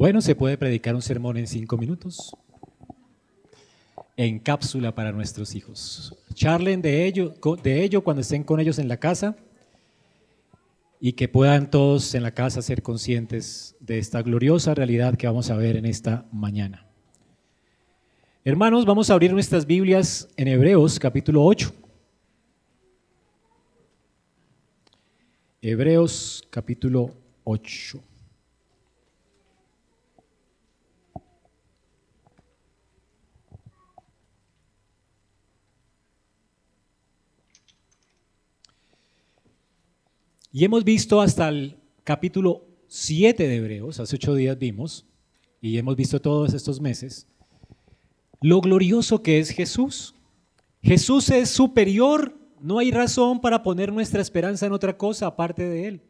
Bueno, se puede predicar un sermón en cinco minutos, en cápsula para nuestros hijos. Charlen de ello, de ello cuando estén con ellos en la casa y que puedan todos en la casa ser conscientes de esta gloriosa realidad que vamos a ver en esta mañana. Hermanos, vamos a abrir nuestras Biblias en Hebreos capítulo 8. Hebreos capítulo 8. Y hemos visto hasta el capítulo 7 de Hebreos, hace ocho días vimos, y hemos visto todos estos meses, lo glorioso que es Jesús. Jesús es superior, no hay razón para poner nuestra esperanza en otra cosa aparte de Él.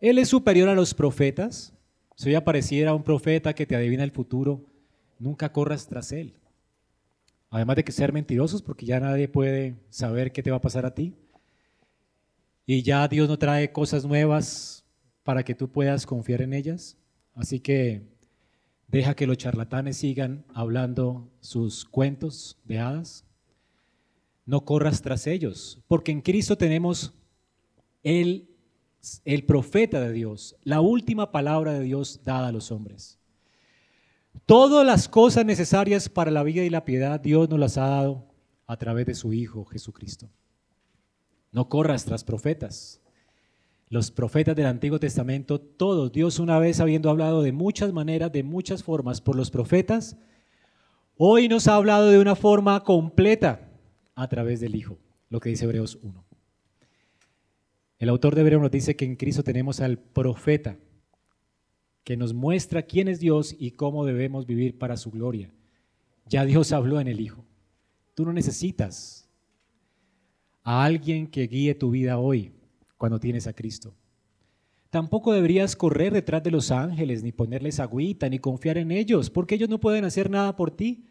Él es superior a los profetas. Si hoy apareciera un profeta que te adivina el futuro, nunca corras tras Él. Además de que ser mentirosos, porque ya nadie puede saber qué te va a pasar a ti. Y ya Dios no trae cosas nuevas para que tú puedas confiar en ellas. Así que deja que los charlatanes sigan hablando sus cuentos de hadas. No corras tras ellos, porque en Cristo tenemos el, el profeta de Dios, la última palabra de Dios dada a los hombres. Todas las cosas necesarias para la vida y la piedad Dios nos las ha dado a través de su Hijo Jesucristo. No corras tras profetas. Los profetas del Antiguo Testamento, todos, Dios una vez habiendo hablado de muchas maneras, de muchas formas por los profetas, hoy nos ha hablado de una forma completa a través del Hijo, lo que dice Hebreos 1. El autor de Hebreos nos dice que en Cristo tenemos al profeta, que nos muestra quién es Dios y cómo debemos vivir para su gloria. Ya Dios habló en el Hijo. Tú no necesitas a alguien que guíe tu vida hoy cuando tienes a Cristo. Tampoco deberías correr detrás de los ángeles, ni ponerles agüita, ni confiar en ellos, porque ellos no pueden hacer nada por ti.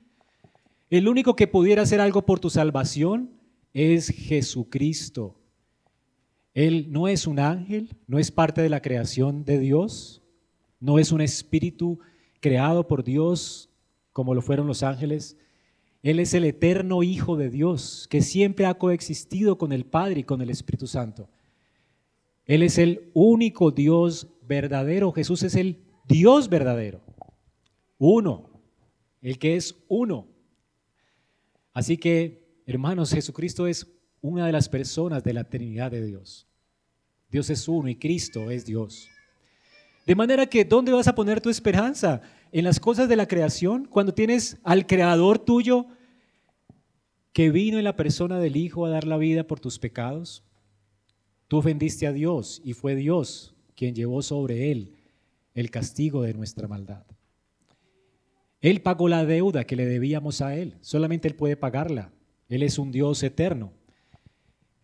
El único que pudiera hacer algo por tu salvación es Jesucristo. Él no es un ángel, no es parte de la creación de Dios, no es un espíritu creado por Dios como lo fueron los ángeles. Él es el eterno Hijo de Dios, que siempre ha coexistido con el Padre y con el Espíritu Santo. Él es el único Dios verdadero. Jesús es el Dios verdadero. Uno. El que es uno. Así que, hermanos, Jesucristo es una de las personas de la Trinidad de Dios. Dios es uno y Cristo es Dios. De manera que, ¿dónde vas a poner tu esperanza? ¿En las cosas de la creación? Cuando tienes al Creador tuyo que vino en la persona del Hijo a dar la vida por tus pecados? Tú ofendiste a Dios y fue Dios quien llevó sobre él el castigo de nuestra maldad. Él pagó la deuda que le debíamos a Él. Solamente Él puede pagarla. Él es un Dios eterno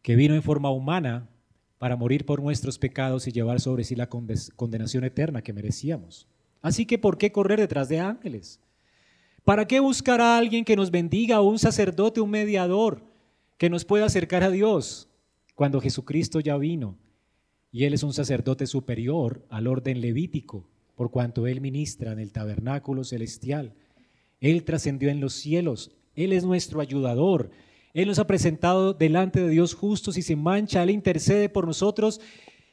que vino en forma humana para morir por nuestros pecados y llevar sobre sí la condenación eterna que merecíamos. Así que, ¿por qué correr detrás de ángeles? ¿Para qué buscar a alguien que nos bendiga, un sacerdote, un mediador, que nos pueda acercar a Dios, cuando Jesucristo ya vino? Y Él es un sacerdote superior al orden levítico, por cuanto Él ministra en el tabernáculo celestial. Él trascendió en los cielos, Él es nuestro ayudador. Él nos ha presentado delante de Dios justos y sin mancha, Él intercede por nosotros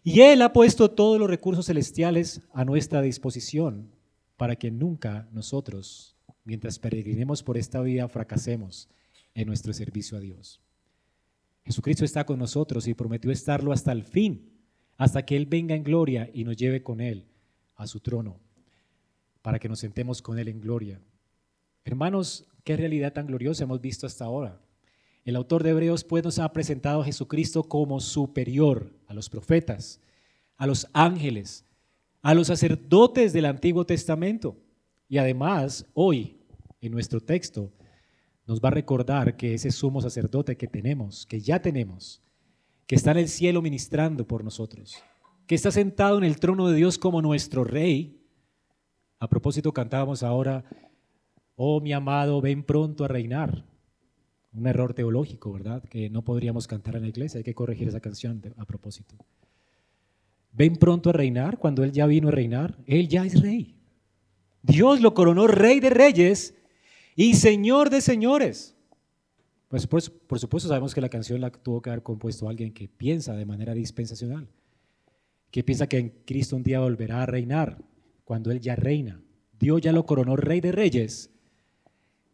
y Él ha puesto todos los recursos celestiales a nuestra disposición para que nunca nosotros mientras peregrinemos por esta vida, fracasemos en nuestro servicio a Dios. Jesucristo está con nosotros y prometió estarlo hasta el fin, hasta que Él venga en gloria y nos lleve con Él a su trono, para que nos sentemos con Él en gloria. Hermanos, qué realidad tan gloriosa hemos visto hasta ahora. El autor de Hebreos pues nos ha presentado a Jesucristo como superior a los profetas, a los ángeles, a los sacerdotes del Antiguo Testamento. Y además, hoy, en nuestro texto nos va a recordar que ese sumo sacerdote que tenemos, que ya tenemos, que está en el cielo ministrando por nosotros, que está sentado en el trono de Dios como nuestro rey. A propósito, cantábamos ahora, oh mi amado, ven pronto a reinar. Un error teológico, ¿verdad? Que no podríamos cantar en la iglesia, hay que corregir esa canción a propósito. ven pronto a reinar cuando Él ya vino a reinar. Él ya es rey. Dios lo coronó rey de reyes y señor de señores. Pues por, por, supuesto sabemos que la canción la tuvo que haber compuesto alguien que piensa de manera dispensacional, que piensa que en Cristo un día volverá a reinar cuando Él ya reina. Dios ya lo coronó rey de reyes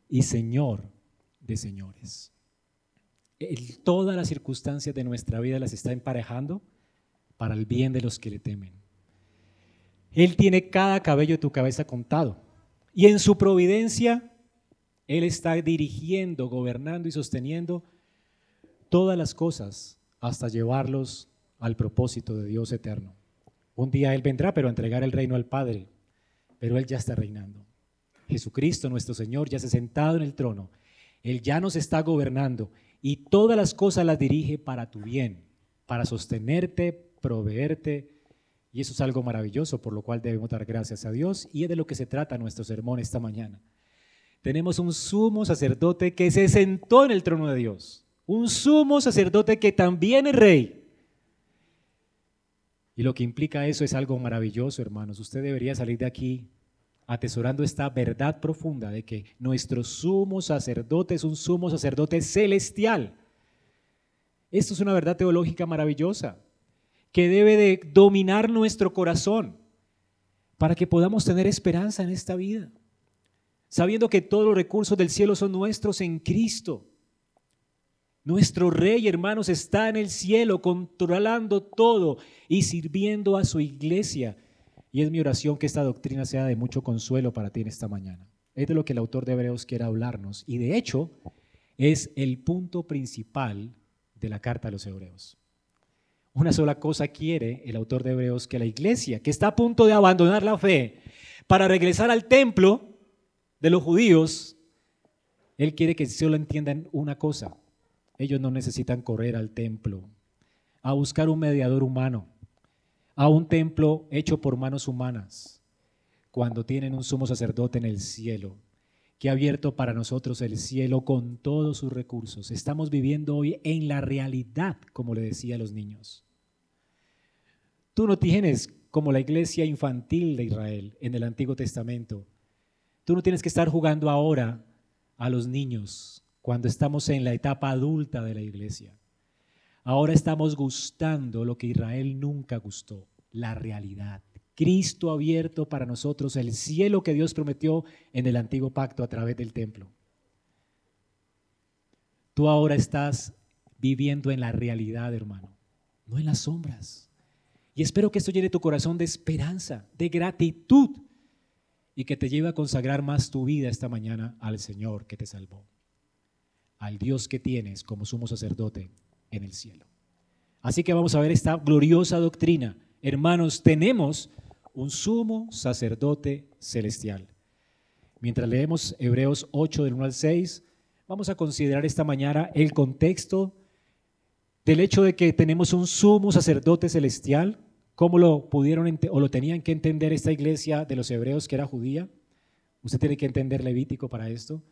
y señor de señores. todas las circunstancias de nuestra vida las está emparejando para el bien de los que le temen. Él tiene cada cabello de tu cabeza contado. Y en su providencia, Él está dirigiendo, gobernando y sosteniendo todas las cosas hasta llevarlos al propósito de Dios eterno. Un día Él vendrá, pero a entregar el reino al Padre, pero Él ya está reinando. Jesucristo, nuestro Señor, ya se ha sentado en el trono. Él ya nos está gobernando y todas las cosas las dirige para tu bien, para sostenerte, proveerte. Y eso es algo maravilloso, por lo cual debemos dar gracias a Dios. Y es de lo que se trata nuestro sermón esta mañana. Tenemos un sumo sacerdote que se sentó en el trono de Dios. Un sumo sacerdote que también es rey. Y lo que implica eso es algo maravilloso, hermanos. Usted debería salir de aquí atesorando esta verdad profunda de que nuestro sumo sacerdote es un sumo sacerdote celestial. Esto es una verdad teológica maravillosa que debe de dominar nuestro corazón para que podamos tener esperanza en esta vida, sabiendo que todos los recursos del cielo son nuestros en Cristo. Nuestro rey, hermanos, está en el cielo controlando todo y sirviendo a su iglesia. Y es mi oración que esta doctrina sea de mucho consuelo para ti en esta mañana. Es de lo que el autor de Hebreos quiere hablarnos. Y de hecho, es el punto principal de la carta a los Hebreos. Una sola cosa quiere el autor de Hebreos, que la iglesia, que está a punto de abandonar la fe para regresar al templo de los judíos, él quiere que solo entiendan una cosa. Ellos no necesitan correr al templo a buscar un mediador humano, a un templo hecho por manos humanas, cuando tienen un sumo sacerdote en el cielo que ha abierto para nosotros el cielo con todos sus recursos. Estamos viviendo hoy en la realidad, como le decía a los niños. Tú no tienes como la iglesia infantil de Israel en el Antiguo Testamento. Tú no tienes que estar jugando ahora a los niños cuando estamos en la etapa adulta de la iglesia. Ahora estamos gustando lo que Israel nunca gustó, la realidad. Cristo abierto para nosotros el cielo que Dios prometió en el antiguo pacto a través del templo. Tú ahora estás viviendo en la realidad, hermano, no en las sombras. Y espero que esto llene tu corazón de esperanza, de gratitud y que te lleve a consagrar más tu vida esta mañana al Señor que te salvó, al Dios que tienes como sumo sacerdote en el cielo. Así que vamos a ver esta gloriosa doctrina. Hermanos, tenemos un sumo sacerdote celestial. Mientras leemos Hebreos 8 del 1 al 6, vamos a considerar esta mañana el contexto del hecho de que tenemos un sumo sacerdote celestial, cómo lo pudieron o lo tenían que entender esta iglesia de los hebreos que era judía. Usted tiene que entender Levítico para esto.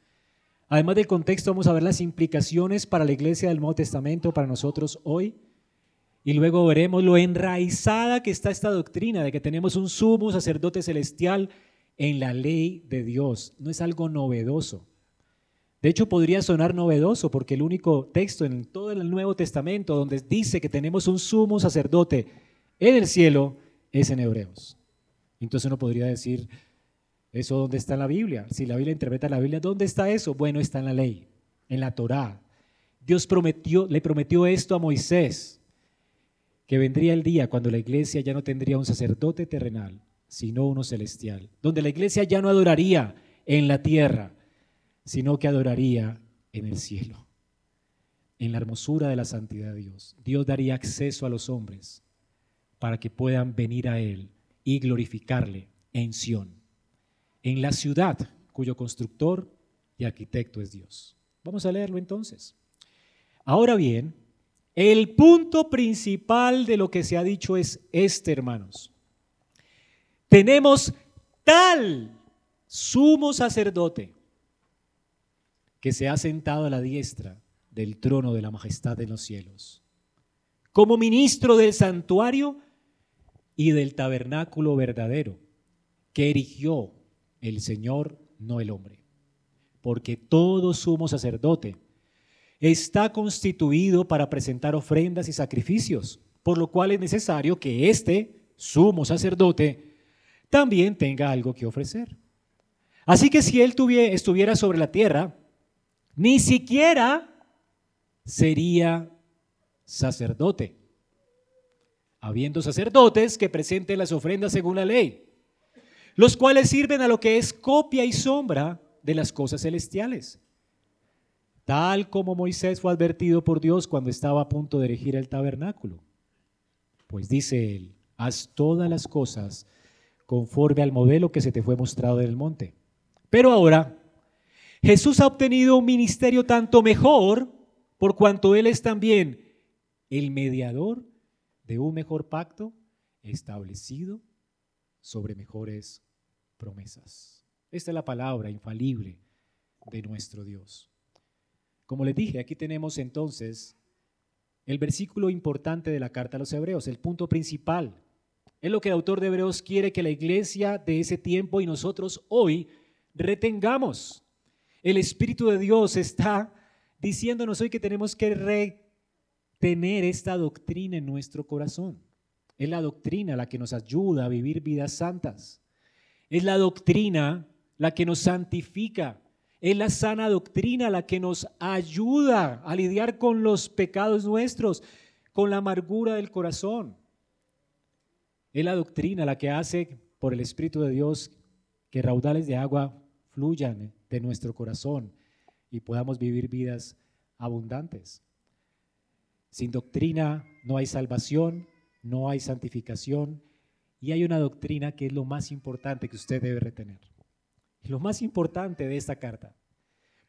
Además del contexto, vamos a ver las implicaciones para la iglesia del Nuevo Testamento, para nosotros hoy. Y luego veremos lo enraizada que está esta doctrina de que tenemos un sumo sacerdote celestial en la ley de Dios. No es algo novedoso. De hecho, podría sonar novedoso porque el único texto en todo el Nuevo Testamento donde dice que tenemos un sumo sacerdote en el cielo es en Hebreos. Entonces uno podría decir, ¿eso dónde está en la Biblia? Si la Biblia interpreta la Biblia, ¿dónde está eso? Bueno, está en la ley, en la Torá. Dios prometió, le prometió esto a Moisés, que vendría el día cuando la iglesia ya no tendría un sacerdote terrenal, sino uno celestial, donde la iglesia ya no adoraría en la tierra, sino que adoraría en el cielo, en la hermosura de la santidad de Dios. Dios daría acceso a los hombres para que puedan venir a Él y glorificarle en Sión, en la ciudad cuyo constructor y arquitecto es Dios. Vamos a leerlo entonces. Ahora bien, el punto principal de lo que se ha dicho es este, hermanos. Tenemos tal sumo sacerdote que se ha sentado a la diestra del trono de la majestad en los cielos. Como ministro del santuario y del tabernáculo verdadero que erigió el Señor, no el hombre. Porque todo sumo sacerdote está constituido para presentar ofrendas y sacrificios, por lo cual es necesario que este sumo sacerdote también tenga algo que ofrecer. Así que si él tuviera, estuviera sobre la tierra, ni siquiera sería sacerdote, habiendo sacerdotes que presenten las ofrendas según la ley, los cuales sirven a lo que es copia y sombra de las cosas celestiales, tal como Moisés fue advertido por Dios cuando estaba a punto de erigir el tabernáculo. Pues dice él, haz todas las cosas conforme al modelo que se te fue mostrado en el monte. Pero ahora, Jesús ha obtenido un ministerio tanto mejor por cuanto Él es también el mediador de un mejor pacto establecido sobre mejores promesas. Esta es la palabra infalible de nuestro Dios. Como les dije, aquí tenemos entonces el versículo importante de la carta a los hebreos, el punto principal. Es lo que el autor de Hebreos quiere que la iglesia de ese tiempo y nosotros hoy retengamos. El Espíritu de Dios está diciéndonos hoy que tenemos que retener esta doctrina en nuestro corazón. Es la doctrina la que nos ayuda a vivir vidas santas. Es la doctrina la que nos santifica. Es la sana doctrina la que nos ayuda a lidiar con los pecados nuestros, con la amargura del corazón. Es la doctrina la que hace por el Espíritu de Dios que raudales de agua fluyan de nuestro corazón y podamos vivir vidas abundantes. Sin doctrina no hay salvación, no hay santificación y hay una doctrina que es lo más importante que usted debe retener. Lo más importante de esta carta.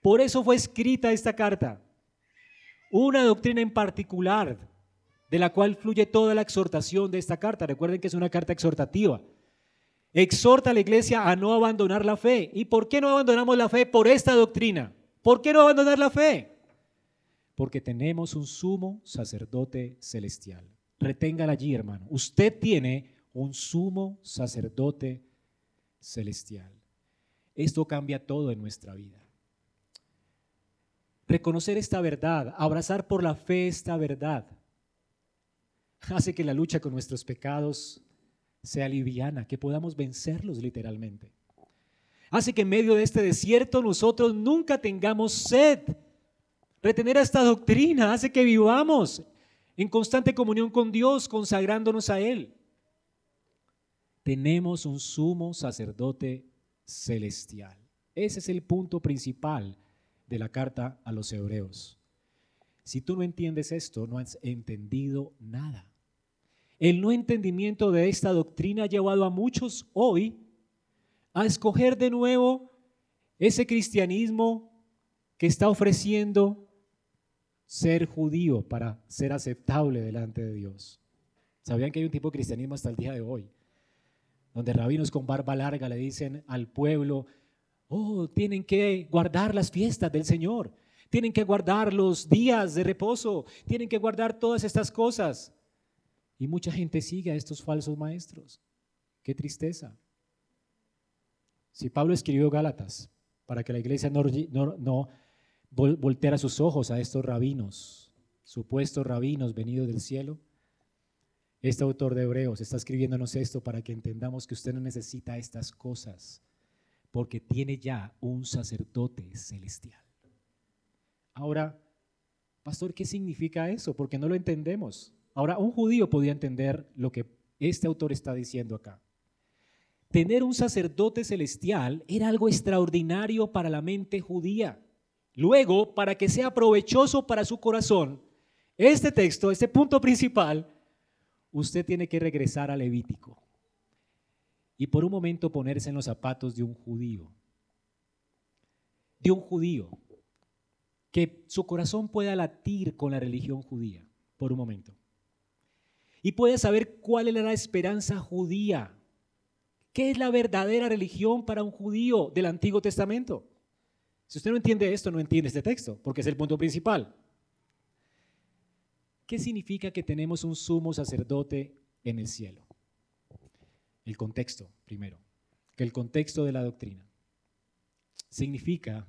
Por eso fue escrita esta carta. Una doctrina en particular de la cual fluye toda la exhortación de esta carta. Recuerden que es una carta exhortativa. Exhorta a la iglesia a no abandonar la fe. ¿Y por qué no abandonamos la fe? Por esta doctrina. ¿Por qué no abandonar la fe? Porque tenemos un sumo sacerdote celestial. Reténgala allí, hermano. Usted tiene un sumo sacerdote celestial. Esto cambia todo en nuestra vida. Reconocer esta verdad, abrazar por la fe esta verdad, hace que la lucha con nuestros pecados sea liviana, que podamos vencerlos literalmente. Hace que en medio de este desierto nosotros nunca tengamos sed. Retener esta doctrina hace que vivamos en constante comunión con Dios, consagrándonos a Él. Tenemos un sumo sacerdote celestial. Ese es el punto principal de la carta a los hebreos. Si tú no entiendes esto, no has entendido nada. El no entendimiento de esta doctrina ha llevado a muchos hoy a escoger de nuevo ese cristianismo que está ofreciendo ser judío para ser aceptable delante de Dios. ¿Sabían que hay un tipo de cristianismo hasta el día de hoy? Donde rabinos con barba larga le dicen al pueblo, oh, tienen que guardar las fiestas del Señor, tienen que guardar los días de reposo, tienen que guardar todas estas cosas. Y mucha gente sigue a estos falsos maestros. Qué tristeza. Si Pablo escribió Gálatas para que la iglesia no, no, volteara sus ojos a estos rabinos, supuestos rabinos venidos del cielo, este autor de Hebreos está escribiéndonos esto para que entendamos que usted no necesita estas cosas, porque tiene ya un sacerdote celestial. Ahora, pastor, ¿qué significa eso? Porque no lo entendemos. Ahora, un judío podía entender lo que este autor está diciendo acá. Tener un sacerdote celestial era algo extraordinario para la mente judía. Luego, para que sea provechoso para su corazón, este texto, este punto principal, usted tiene que regresar a Levítico y por un momento ponerse en los zapatos de un judío. De un judío. Que su corazón pueda latir con la religión judía, por un momento y puede saber cuál es la esperanza judía. ¿Qué es la verdadera religión para un judío del Antiguo Testamento? Si usted no entiende esto, no entiende este texto, porque es el punto principal. ¿Qué significa que tenemos un sumo sacerdote en el cielo? el contexto primero, que el contexto de la doctrina significa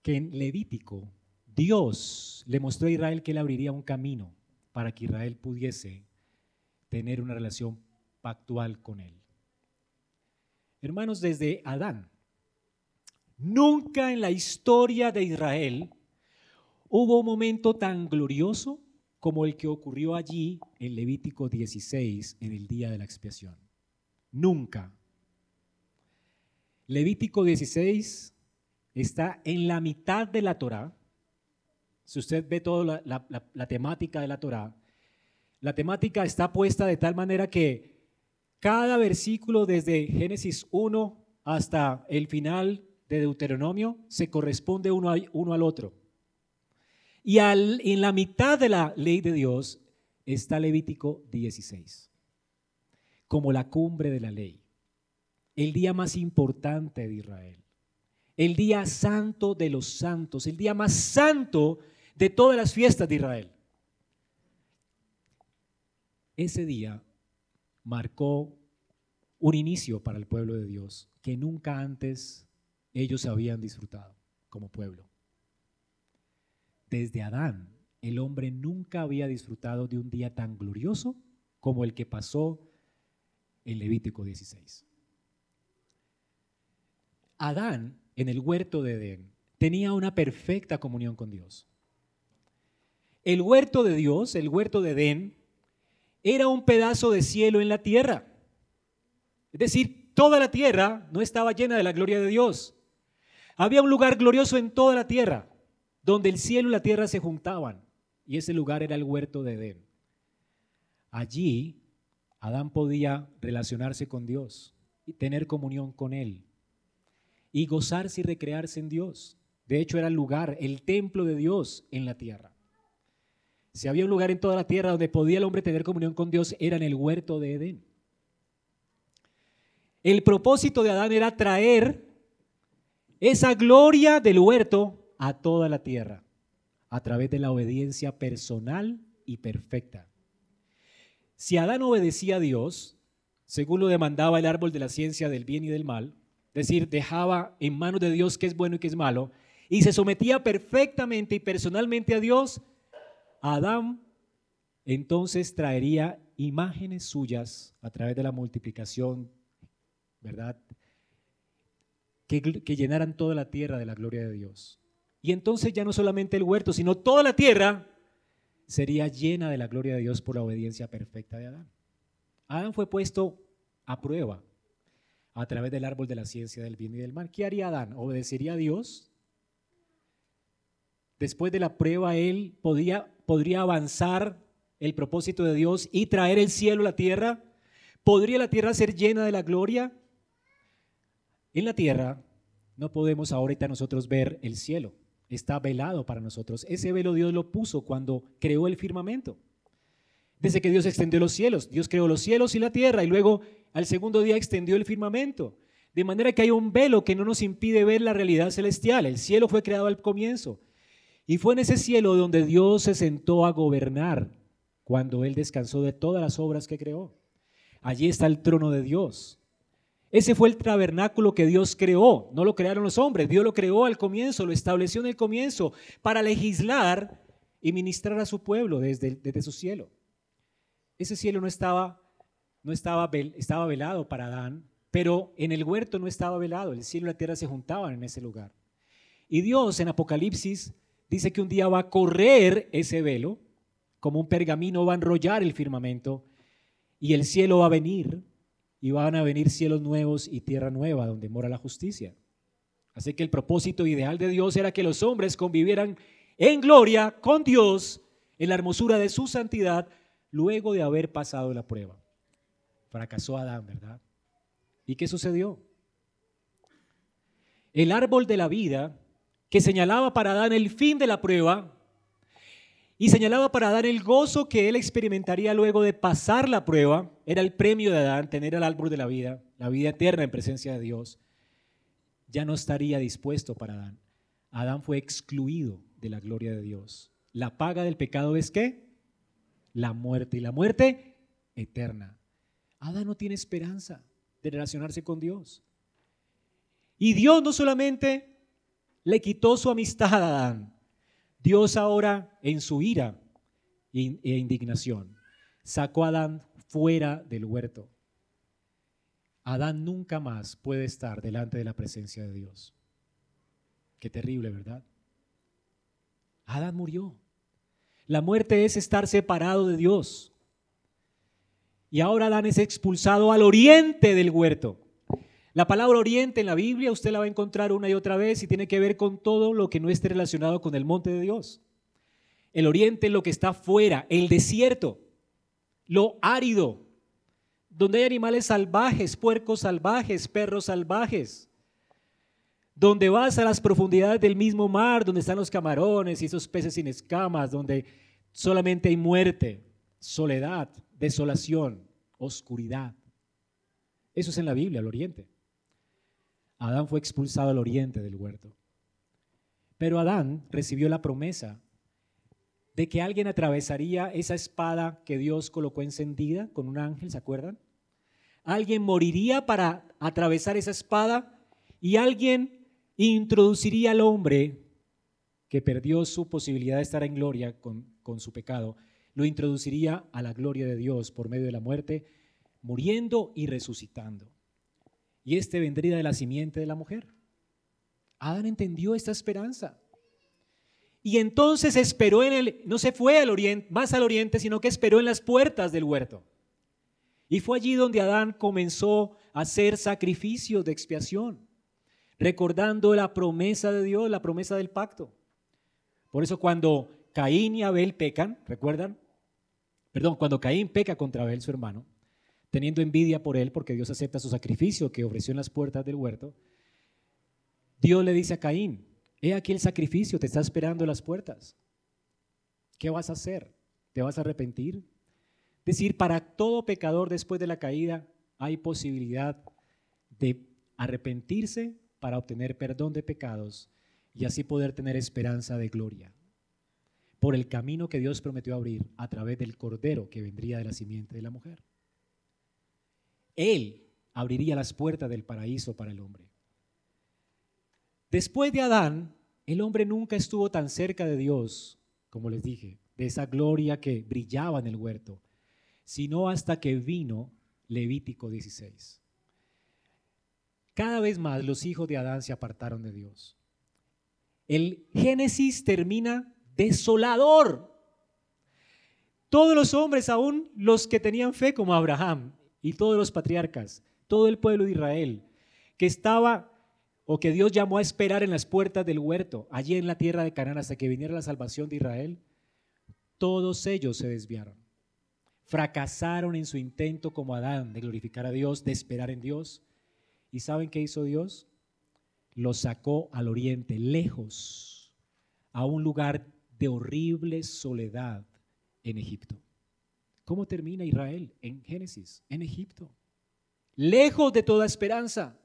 que en Levítico Dios le mostró a Israel que él abriría un camino para que Israel pudiese tener una relación pactual con él. Hermanos, desde Adán, nunca en la historia de Israel hubo un momento tan glorioso como el que ocurrió allí en Levítico 16 en el día de la expiación. Nunca. Levítico 16 está en la mitad de la Torá. Si usted ve toda la, temática de la Torá, la temática está puesta de tal manera que cada versículo desde Génesis 1 hasta el final de Deuteronomio se corresponde uno, uno al otro. Y en la mitad de la ley de Dios está Levítico 16, como la cumbre de la ley, el día más importante de Israel, el día santo de los santos, el día más santo de todas las fiestas de Israel. Ese día marcó un inicio para el pueblo de Dios que nunca antes ellos habían disfrutado como pueblo. Desde Adán, el hombre nunca había disfrutado de un día tan glorioso como el que pasó en Levítico 16. Adán, en el huerto de Edén, tenía una perfecta comunión con Dios. El huerto de Dios, el huerto de Edén, era un pedazo de cielo en la tierra. Es decir, toda la tierra no estaba llena de la gloria de Dios. Había un lugar glorioso en toda la tierra, donde el cielo y la tierra se juntaban, y ese lugar era el huerto de Edén. Allí Adán podía relacionarse con Dios y tener comunión con Él, y gozarse y recrearse en Dios. De hecho, era el lugar, el templo de Dios en la tierra. Si había un lugar en toda la tierra donde podía el hombre tener comunión con Dios, era en el huerto de Edén. El propósito de Adán era traer esa gloria del huerto a toda la tierra a través de la obediencia personal y perfecta. Si Adán obedecía a Dios, según lo demandaba el árbol de la ciencia del bien y del mal, es decir, dejaba en manos de Dios qué es bueno y qué es malo, y se sometía perfectamente y personalmente a Dios, Adán entonces traería imágenes suyas a través de la multiplicación, ¿verdad? Que, llenaran toda la tierra de la gloria de Dios. Y entonces ya no solamente el huerto, sino toda la tierra sería llena de la gloria de Dios por la obediencia perfecta de Adán. Adán fue puesto a prueba a través del árbol de la ciencia del bien y del mal. ¿Qué haría Adán? ¿Obedecería a Dios? Después de la prueba, él podría avanzar el propósito de Dios y traer el cielo a la tierra. ¿Podría la tierra ser llena de la gloria? En la tierra no podemos ahorita nosotros ver el cielo está velado para nosotros. Ese velo Dios lo puso cuando creó el firmamento. Desde que Dios extendió los cielos, Dios creó los cielos y la tierra y luego al segundo día extendió el firmamento. De manera que hay un velo que no nos impide ver la realidad celestial. El cielo fue creado al comienzo. Y fue en ese cielo donde Dios se sentó a gobernar cuando Él descansó de todas las obras que creó. Allí está el trono de Dios. Ese fue el tabernáculo que Dios creó, no lo crearon los hombres, Dios lo creó al comienzo, lo estableció en el comienzo para legislar y ministrar a su pueblo desde, su cielo. Ese cielo no estaba, no estaba, estaba velado para Adán, pero en el huerto no estaba velado, el cielo y la tierra se juntaban en ese lugar. Y Dios en Apocalipsis dice que un día va a correr ese velo, como un pergamino va a enrollar el firmamento, y el cielo va a venir y van a venir cielos nuevos y tierra nueva donde mora la justicia. Así que el propósito ideal de Dios era que los hombres convivieran en gloria con Dios en la hermosura de su santidad luego de haber pasado la prueba. Fracasó Adán, ¿verdad? ¿Y qué sucedió? El árbol de la vida que señalaba para Adán el fin de la prueba y señalaba para Adán el gozo que él experimentaría luego de pasar la prueba. Era el premio de Adán, tener el árbol de la vida, la vida eterna en presencia de Dios. Ya no estaría dispuesto para Adán. Adán fue excluido de la gloria de Dios. La paga del pecado es qué? La muerte. Y la muerte, eterna. Adán no tiene esperanza de relacionarse con Dios. Y Dios no solamente le quitó su amistad a Adán, Dios ahora en su ira e indignación sacó a Adán fuera del huerto. Adán nunca más puede estar delante de la presencia de Dios. Qué terrible, ¿verdad? Adán murió. La muerte es estar separado de Dios. Y ahora Adán es expulsado al oriente del huerto. La palabra oriente en la Biblia usted la va a encontrar una y otra vez y tiene que ver con todo lo que no esté relacionado con el monte de Dios. El oriente es lo que está fuera, el desierto, lo árido, donde hay animales salvajes, puercos salvajes, perros salvajes, donde vas a las profundidades del mismo mar, donde están los camarones y esos peces sin escamas, donde solamente hay muerte, soledad, desolación, oscuridad. Eso es en la Biblia, el oriente. Adán fue expulsado al oriente del huerto. Pero Adán recibió la promesa de que alguien atravesaría esa espada que Dios colocó encendida con un ángel, ¿se acuerdan? Alguien moriría para atravesar esa espada y alguien introduciría al hombre que perdió su posibilidad de estar en gloria con, con su pecado, lo introduciría a la gloria de Dios por medio de la muerte, muriendo y resucitando. Y este vendría de la simiente de la mujer. Adán entendió esta esperanza. Y entonces esperó en el, no se fue al oriente, más al oriente, sino que esperó en las puertas del huerto. Y fue allí donde Adán comenzó a hacer sacrificios de expiación, recordando la promesa de Dios, la promesa del pacto. Por eso cuando Caín y Abel pecan, ¿recuerdan? Perdón, cuando Caín peca contra Abel, su hermano, teniendo envidia por él porque Dios acepta su sacrificio que ofreció en las puertas del huerto, Dios le dice a Caín, He aquí el sacrificio, te está esperando en las puertas. ¿Qué vas a hacer? ¿Te vas a arrepentir? Es decir, para todo pecador después de la caída hay posibilidad de arrepentirse para obtener perdón de pecados y así poder tener esperanza de gloria. Por el camino que Dios prometió abrir a través del cordero que vendría de la simiente de la mujer. Él abriría las puertas del paraíso para el hombre. Después de Adán, el hombre nunca estuvo tan cerca de Dios, como les dije, de esa gloria que brillaba en el huerto, sino hasta que vino Levítico 16. Cada vez más los hijos de Adán se apartaron de Dios. El Génesis termina desolador. Todos los hombres, aún los que tenían fe como Abraham y todos los patriarcas, todo el pueblo de Israel, que estaba o que Dios llamó a esperar en las puertas del huerto, allí en la tierra de Canaán, hasta que viniera la salvación de Israel, todos ellos se desviaron. Fracasaron en su intento como Adán de glorificar a Dios, de esperar en Dios. ¿Y saben qué hizo Dios? Los sacó al oriente, lejos, a un lugar de horrible soledad en Egipto. ¿Cómo termina Israel en Génesis? En Egipto. Lejos de toda esperanza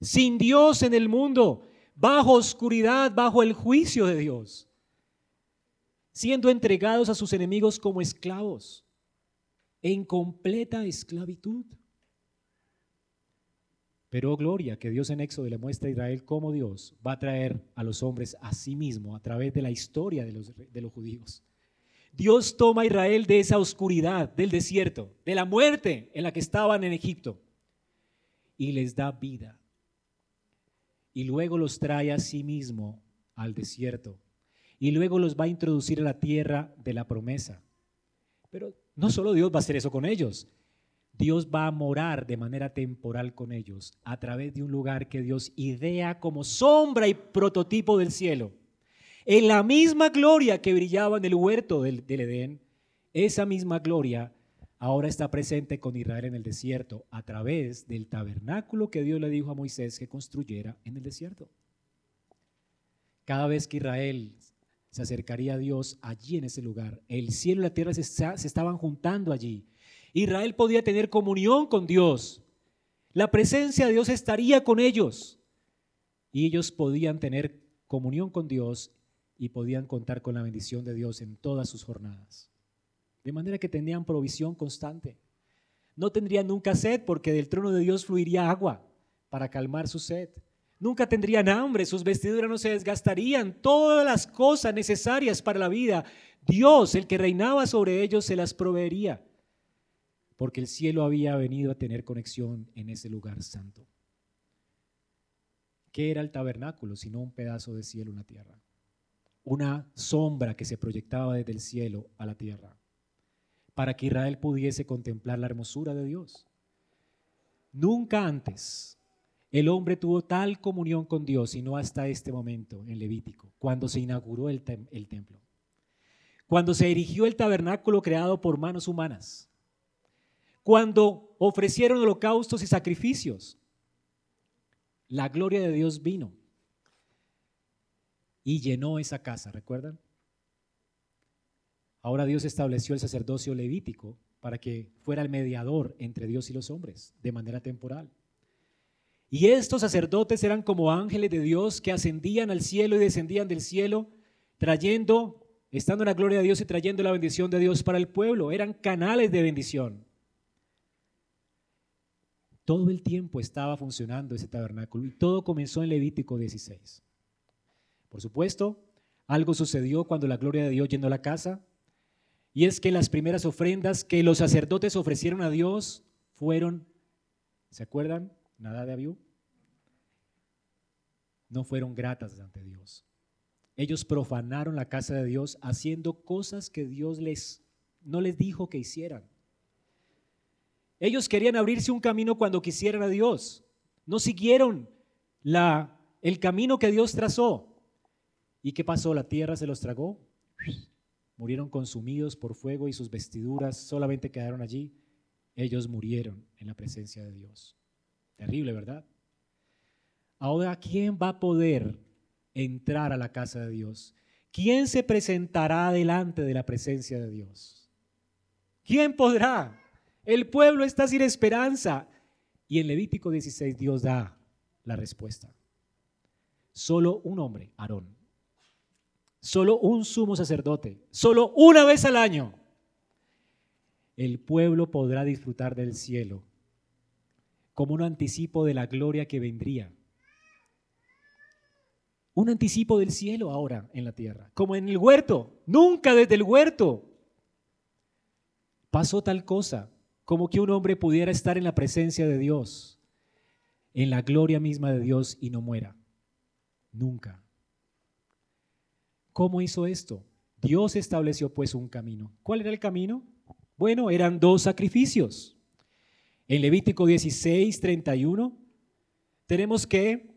sin Dios en el mundo, bajo oscuridad, bajo el juicio de Dios, siendo entregados a sus enemigos como esclavos, en completa esclavitud. Pero oh, gloria que Dios en Éxodo le muestra a Israel cómo Dios va a traer a los hombres a sí mismo a través de la historia de los, de los judíos. Dios toma a Israel de esa oscuridad, del desierto, de la muerte en la que estaban en Egipto, y les da vida y luego los trae a sí mismo al desierto y luego los va a introducir a la tierra de la promesa. Pero no solo Dios va a hacer eso con ellos, Dios va a morar de manera temporal con ellos a través de un lugar que Dios idea como sombra y prototipo del cielo. En la misma gloria que brillaba en el huerto del, Edén, esa misma gloria ahora está presente con Israel en el desierto a través del tabernáculo que Dios le dijo a Moisés que construyera en el desierto. Cada vez que Israel se acercaría a Dios allí en ese lugar, el cielo y la tierra se estaban juntando allí. Israel podía tener comunión con Dios. La presencia de Dios estaría con ellos. Y ellos podían tener comunión con Dios y podían contar con la bendición de Dios en todas sus jornadas. De manera que tenían provisión constante. no tendrían nunca sed porque del trono de Dios fluiría agua para calmar su sed. Nunca tendrían hambre, sus vestiduras no se desgastarían, todas las cosas necesarias para la vida, Dios, el que reinaba sobre ellos, se las proveería, porque el cielo había venido a tener conexión en ese lugar santo. ¿Qué era el tabernáculo sino un pedazo de cielo en la tierra? Una sombra que se proyectaba desde el cielo a la tierra, para que Israel pudiese contemplar la hermosura de Dios. Nunca antes el hombre tuvo tal comunión con Dios, y no hasta este momento en Levítico, cuando se inauguró el, el templo, cuando se erigió el tabernáculo creado por manos humanas, cuando ofrecieron holocaustos y sacrificios. La gloria de Dios vino y llenó esa casa, ¿recuerdan? Ahora Dios estableció el sacerdocio levítico para que fuera el mediador entre Dios y los hombres de manera temporal. Y estos sacerdotes eran como ángeles de Dios que ascendían al cielo y descendían del cielo, trayendo, estando en la gloria de Dios y trayendo la bendición de Dios para el pueblo. Eran canales de bendición. Todo el tiempo estaba funcionando ese tabernáculo y todo comenzó en Levítico 16. Por supuesto, algo sucedió cuando la gloria de Dios llenó la casa, y es que las primeras ofrendas que los sacerdotes ofrecieron a Dios fueron, ¿se acuerdan? nada de Abiú, no fueron gratas ante Dios. Ellos profanaron la casa de Dios haciendo cosas que Dios les no les dijo que hicieran. Ellos querían abrirse un camino cuando quisieran a Dios. No siguieron la, el camino que Dios trazó. ¿Y qué pasó? La tierra se los tragó. Murieron consumidos por fuego y sus vestiduras solamente quedaron allí. Ellos murieron en la presencia de Dios. Terrible, ¿verdad? Ahora, ¿quién va a poder entrar a la casa de Dios? ¿Quién se presentará delante de la presencia de Dios? ¿Quién podrá? El pueblo está sin esperanza. Y en Levítico 16 Dios da la respuesta. Solo un hombre, Aarón. Solo un sumo sacerdote. Solo una vez al año. El pueblo podrá disfrutar del cielo como un anticipo de la gloria que vendría. Un anticipo del cielo ahora en la tierra, como en el huerto, nunca desde el huerto pasó tal cosa como que un hombre pudiera estar en la presencia de Dios, en la gloria misma de Dios y no muera. Nunca. ¿Cómo hizo esto? Dios estableció pues un camino. ¿Cuál era el camino? Bueno, eran dos sacrificios. En Levítico 16, 31, tenemos que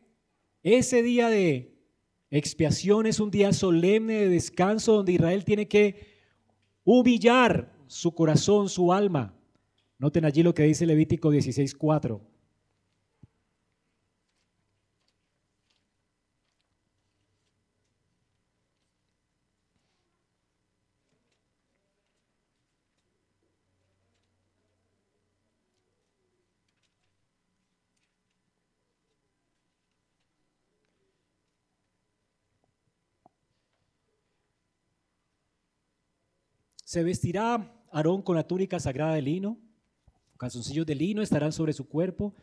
ese día de expiación es un día solemne de descanso donde Israel tiene que humillar su corazón, su alma. Noten allí lo que dice Levítico 16, 4. Se vestirá Aarón con la túnica sagrada de lino, calzoncillos de lino estarán sobre su cuerpo,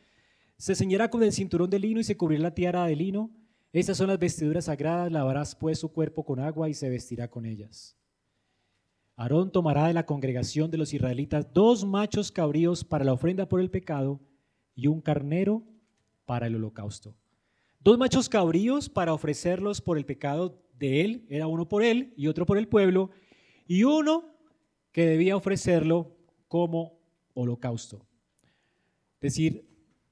se ceñirá con el cinturón de lino y se cubrirá la tiara de lino. Estas son las vestiduras sagradas, lavarás pues su cuerpo con agua y se vestirá con ellas. Aarón tomará de la congregación de los israelitas dos machos cabríos para la ofrenda por el pecado y un carnero para el holocausto. Dos machos cabríos para ofrecerlos por el pecado de él, era uno por él y otro por el pueblo, y uno que debía ofrecerlo como holocausto. Es decir,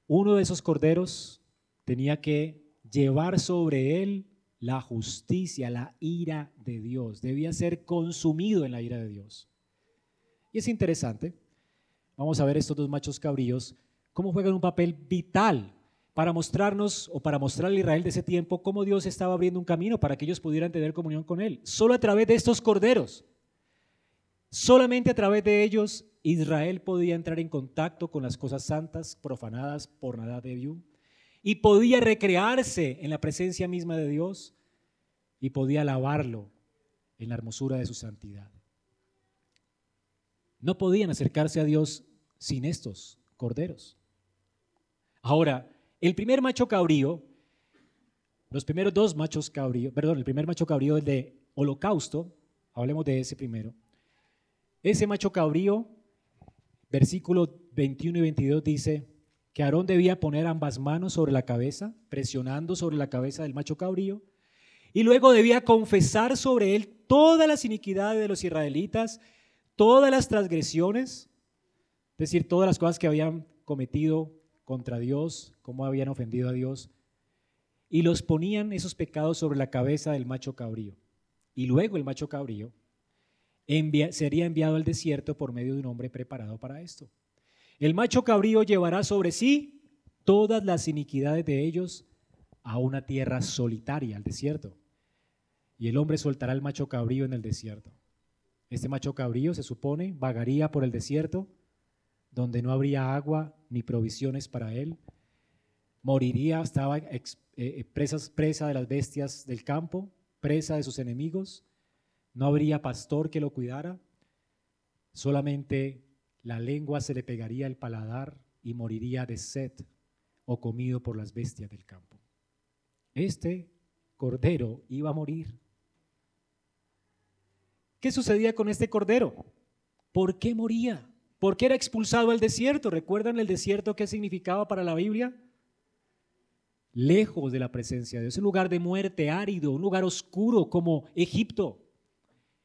uno de esos corderos tenía que llevar sobre él la justicia, la ira de Dios. Debía ser consumido en la ira de Dios. Y es interesante, vamos a ver estos dos machos cabríos, cómo juegan un papel vital para mostrarnos o para mostrarle a Israel de ese tiempo cómo Dios estaba abriendo un camino para que ellos pudieran tener comunión con Él. Solo a través de estos corderos. Solamente a través de ellos Israel podía entrar en contacto con las cosas santas profanadas por Nadab de y podía recrearse en la presencia misma de Dios y podía alabarlo en la hermosura de su santidad. No podían acercarse a Dios sin estos corderos. Ahora, el primer macho cabrío, los primeros dos machos cabrío, perdón, el primer macho cabrío, el de holocausto, hablemos de ese primero. Ese macho cabrío, versículo 21 y 22 dice que Aarón debía poner ambas manos sobre la cabeza, presionando sobre la cabeza del macho cabrío, y luego debía confesar sobre él todas las iniquidades de los israelitas, todas las transgresiones, es decir, todas las cosas que habían cometido contra Dios, cómo habían ofendido a Dios, y los ponían esos pecados sobre la cabeza del macho cabrío. Y luego el macho cabrío sería enviado al desierto por medio de un hombre preparado para esto. El macho cabrío llevará sobre sí todas las iniquidades de ellos a una tierra solitaria, al desierto. Y el hombre soltará al macho cabrío en el desierto. Este macho cabrío, se supone, vagaría por el desierto, donde no habría agua ni provisiones para él. Moriría, estaba eh, eh, presa de las bestias del campo, presa de sus enemigos. No habría pastor que lo cuidara. Solamente la lengua se le pegaría al paladar y moriría de sed o comido por las bestias del campo. Este cordero iba a morir. ¿Qué sucedía con este cordero? ¿Por qué moría? ¿Por qué era expulsado al desierto? ¿Recuerdan el desierto qué significaba para la Biblia? Lejos de la presencia de Dios, un lugar de muerte árido, un lugar oscuro como Egipto.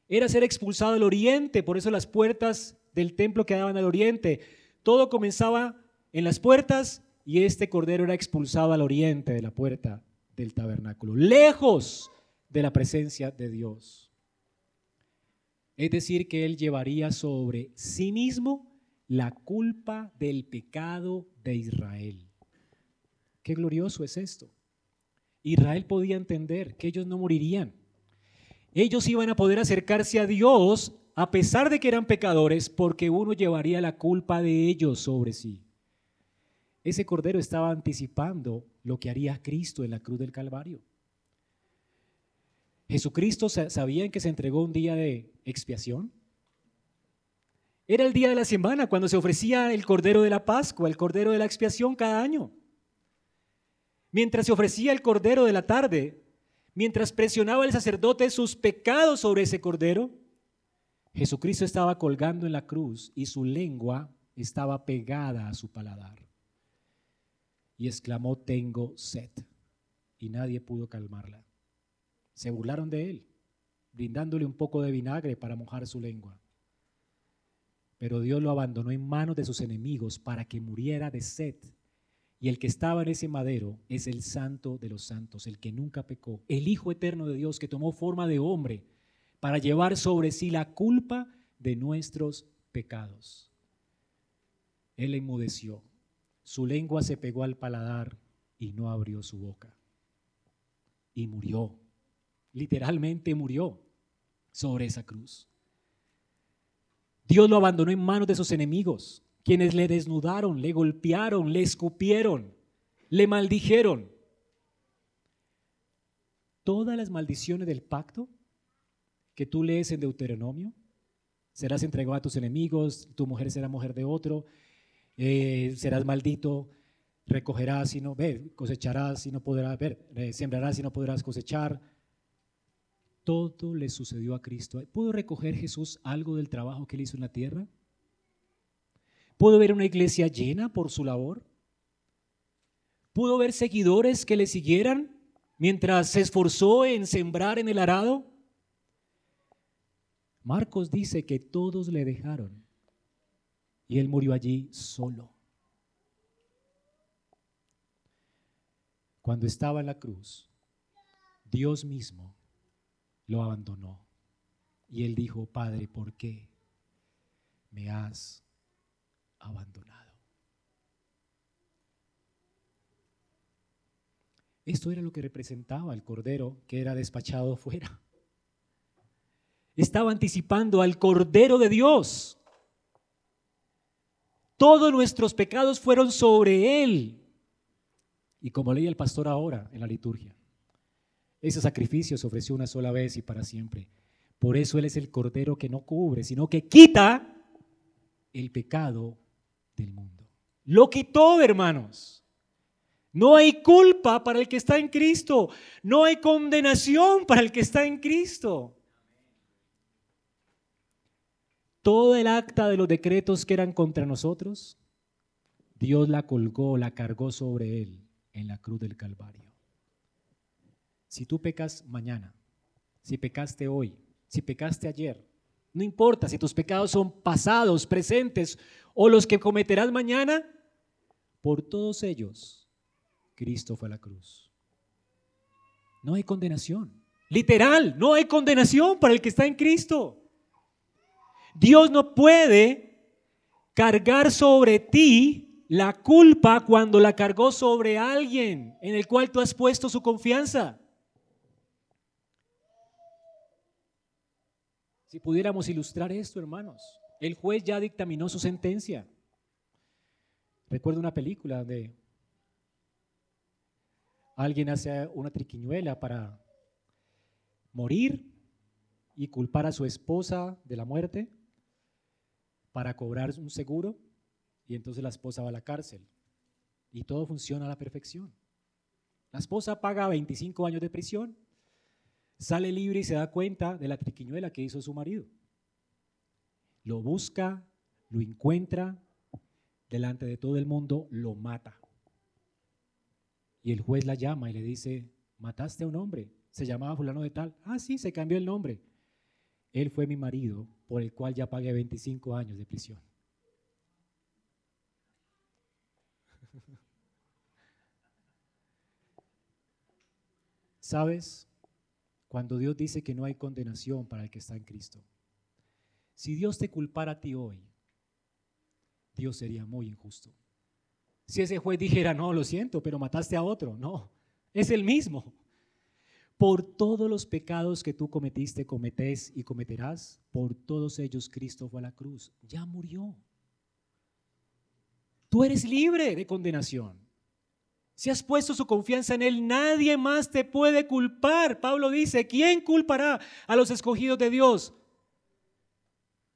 Era ser expulsado al oriente, por eso las puertas del templo quedaban al oriente. Todo comenzaba en las puertas y este cordero era expulsado al oriente de la puerta del tabernáculo, lejos de la presencia de Dios. Es decir, que él llevaría sobre sí mismo la culpa del pecado de Israel. Qué glorioso es esto. Israel podía entender que ellos no morirían. Ellos iban a poder acercarse a Dios a pesar de que eran pecadores porque uno llevaría la culpa de ellos sobre sí. Ese cordero estaba anticipando lo que haría Cristo en la cruz del Calvario. Jesucristo sabía que se entregó un día de expiación. Era el día de la semana cuando se ofrecía el cordero de la Pascua, el cordero de la expiación cada año. Mientras se ofrecía el cordero de la tarde, mientras presionaba el sacerdote sus pecados sobre ese cordero, Jesucristo estaba colgando en la cruz y su lengua estaba pegada a su paladar. Y exclamó, tengo sed. Y nadie pudo calmarla. Se burlaron de él, brindándole un poco de vinagre para mojar su lengua. Pero Dios lo abandonó en manos de sus enemigos para que muriera de sed. Y el que estaba en ese madero es el santo de los santos, el que nunca pecó, el Hijo eterno de Dios que tomó forma de hombre para llevar sobre sí la culpa de nuestros pecados. Él enmudeció, su lengua se pegó al paladar y no abrió su boca. Y murió literalmente murió sobre esa cruz. Dios lo abandonó en manos de sus enemigos, quienes le desnudaron, le golpearon, le escupieron, le maldijeron. Todas las maldiciones del pacto que tú lees en Deuteronomio, serás entregado a tus enemigos, tu mujer será mujer de otro, eh, serás maldito, recogerás y no, ver, cosecharás y no podrás, ver, eh, sembrarás y no podrás cosechar, todo le sucedió a Cristo. ¿Pudo recoger Jesús algo del trabajo que él hizo en la tierra? ¿Pudo ver una iglesia llena por su labor? ¿Pudo ver seguidores que le siguieran mientras se esforzó en sembrar en el arado? Marcos dice que todos le dejaron y él murió allí solo. Cuando estaba en la cruz, Dios mismo lo abandonó. Y él dijo, Padre, ¿por qué me has abandonado? Esto era lo que representaba el Cordero que era despachado fuera. Estaba anticipando al Cordero de Dios. Todos nuestros pecados fueron sobre Él. Y como leía el pastor ahora en la liturgia, ese sacrificio se ofreció una sola vez y para siempre. Por eso Él es el Cordero que no cubre, sino que quita el pecado del mundo. Lo quitó, hermanos. No hay culpa para el que está en Cristo. No hay condenación para el que está en Cristo. Todo el acta de los decretos que eran contra nosotros, Dios la colgó, la cargó sobre él en la cruz del Calvario. Si tú pecas mañana, si pecaste hoy, si pecaste ayer, no importa si tus pecados son pasados, presentes o los que cometerás mañana, por todos ellos Cristo fue a la cruz. No hay condenación. Literal, no hay condenación para el que está en Cristo. Dios no puede cargar sobre ti la culpa cuando la cargó sobre alguien en el cual tú has puesto su confianza. Si pudiéramos ilustrar esto, hermanos, el juez ya dictaminó su sentencia. Recuerdo una película donde alguien hace una triquiñuela para morir y culpar a su esposa de la muerte para cobrar un seguro y entonces la esposa va a la cárcel y todo funciona a la perfección. La esposa paga 25 años de prisión sale libre y se da cuenta de la triquiñuela que hizo su marido. Lo busca, lo encuentra, delante de todo el mundo, lo mata. Y el juez la llama y le dice, mataste a un hombre, se llamaba fulano de tal. Ah, sí, se cambió el nombre. Él fue mi marido, por el cual ya pagué 25 años de prisión. ¿Sabes? Cuando Dios dice que no hay condenación para el que está en Cristo. Si Dios te culpara a ti hoy, Dios sería muy injusto. Si ese juez dijera, no, lo siento, pero mataste a otro, no, es el mismo. Por todos los pecados que tú cometiste, cometés y cometerás, por todos ellos Cristo fue a la cruz, ya murió. Tú eres libre de condenación. Si has puesto su confianza en Él, nadie más te puede culpar. Pablo dice, ¿quién culpará a los escogidos de Dios?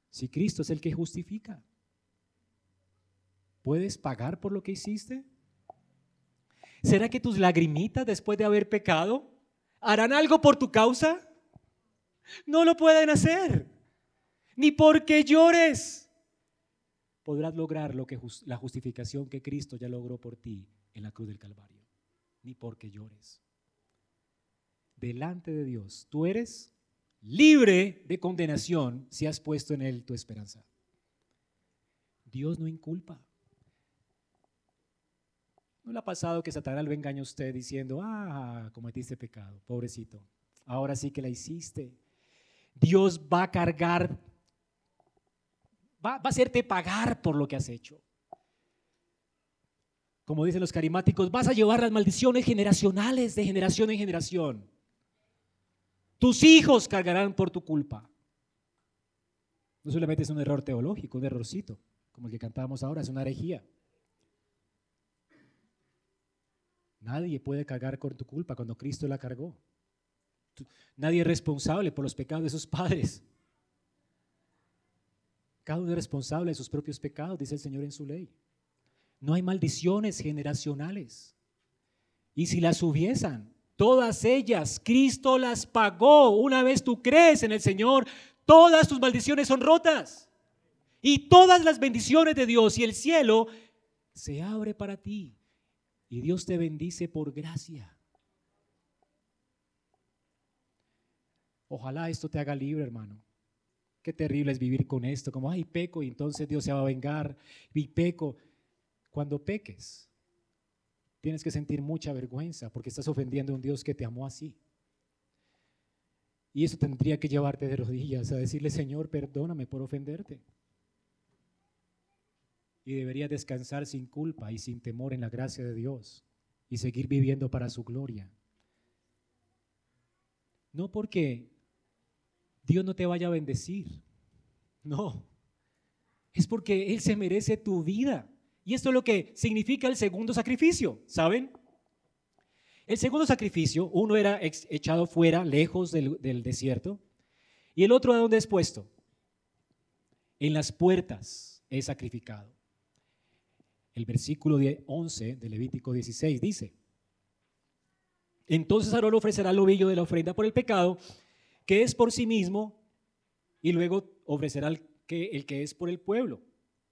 Si Cristo es el que justifica. ¿Puedes pagar por lo que hiciste? ¿Será que tus lagrimitas después de haber pecado harán algo por tu causa? No lo pueden hacer. Ni porque llores podrás lograr lo que la justificación que Cristo ya logró por ti en la cruz del Calvario, ni porque llores. Delante de Dios, tú eres libre de condenación si has puesto en Él tu esperanza. Dios no inculpa. ¿No le ha pasado que Satanás lo engaña a usted diciendo, ah, cometiste pecado, pobrecito, ahora sí que la hiciste? Dios va a cargar, va, va a hacerte pagar por lo que has hecho como dicen los carismáticos, vas a llevar las maldiciones generacionales de generación en generación. Tus hijos cargarán por tu culpa. No solamente es un error teológico, un errorcito, como el que cantábamos ahora, es una herejía. Nadie puede cargar con tu culpa cuando Cristo la cargó. Nadie es responsable por los pecados de sus padres. Cada uno es responsable de sus propios pecados, dice el Señor en su ley. No hay maldiciones generacionales. Y si las hubiesen, todas ellas, Cristo las pagó. Una vez tú crees en el Señor, todas tus maldiciones son rotas. Y todas las bendiciones de Dios y el cielo se abre para ti. Y Dios te bendice por gracia. Ojalá esto te haga libre, hermano. Qué terrible es vivir con esto, como, ay, peco y entonces Dios se va a vengar. Y peco. Cuando peques, tienes que sentir mucha vergüenza porque estás ofendiendo a un Dios que te amó así. Y eso tendría que llevarte de rodillas a decirle, Señor, perdóname por ofenderte. Y deberías descansar sin culpa y sin temor en la gracia de Dios y seguir viviendo para su gloria. No porque Dios no te vaya a bendecir, no, es porque Él se merece tu vida. Y esto es lo que significa el segundo sacrificio, ¿saben? El segundo sacrificio, uno era echado fuera, lejos del, desierto, y el otro a dónde es puesto? En las puertas es sacrificado. El versículo 11 de Levítico 16 dice, entonces Aarón ofrecerá el ovillo de la ofrenda por el pecado, que es por sí mismo, y luego ofrecerá que, el que es por el pueblo.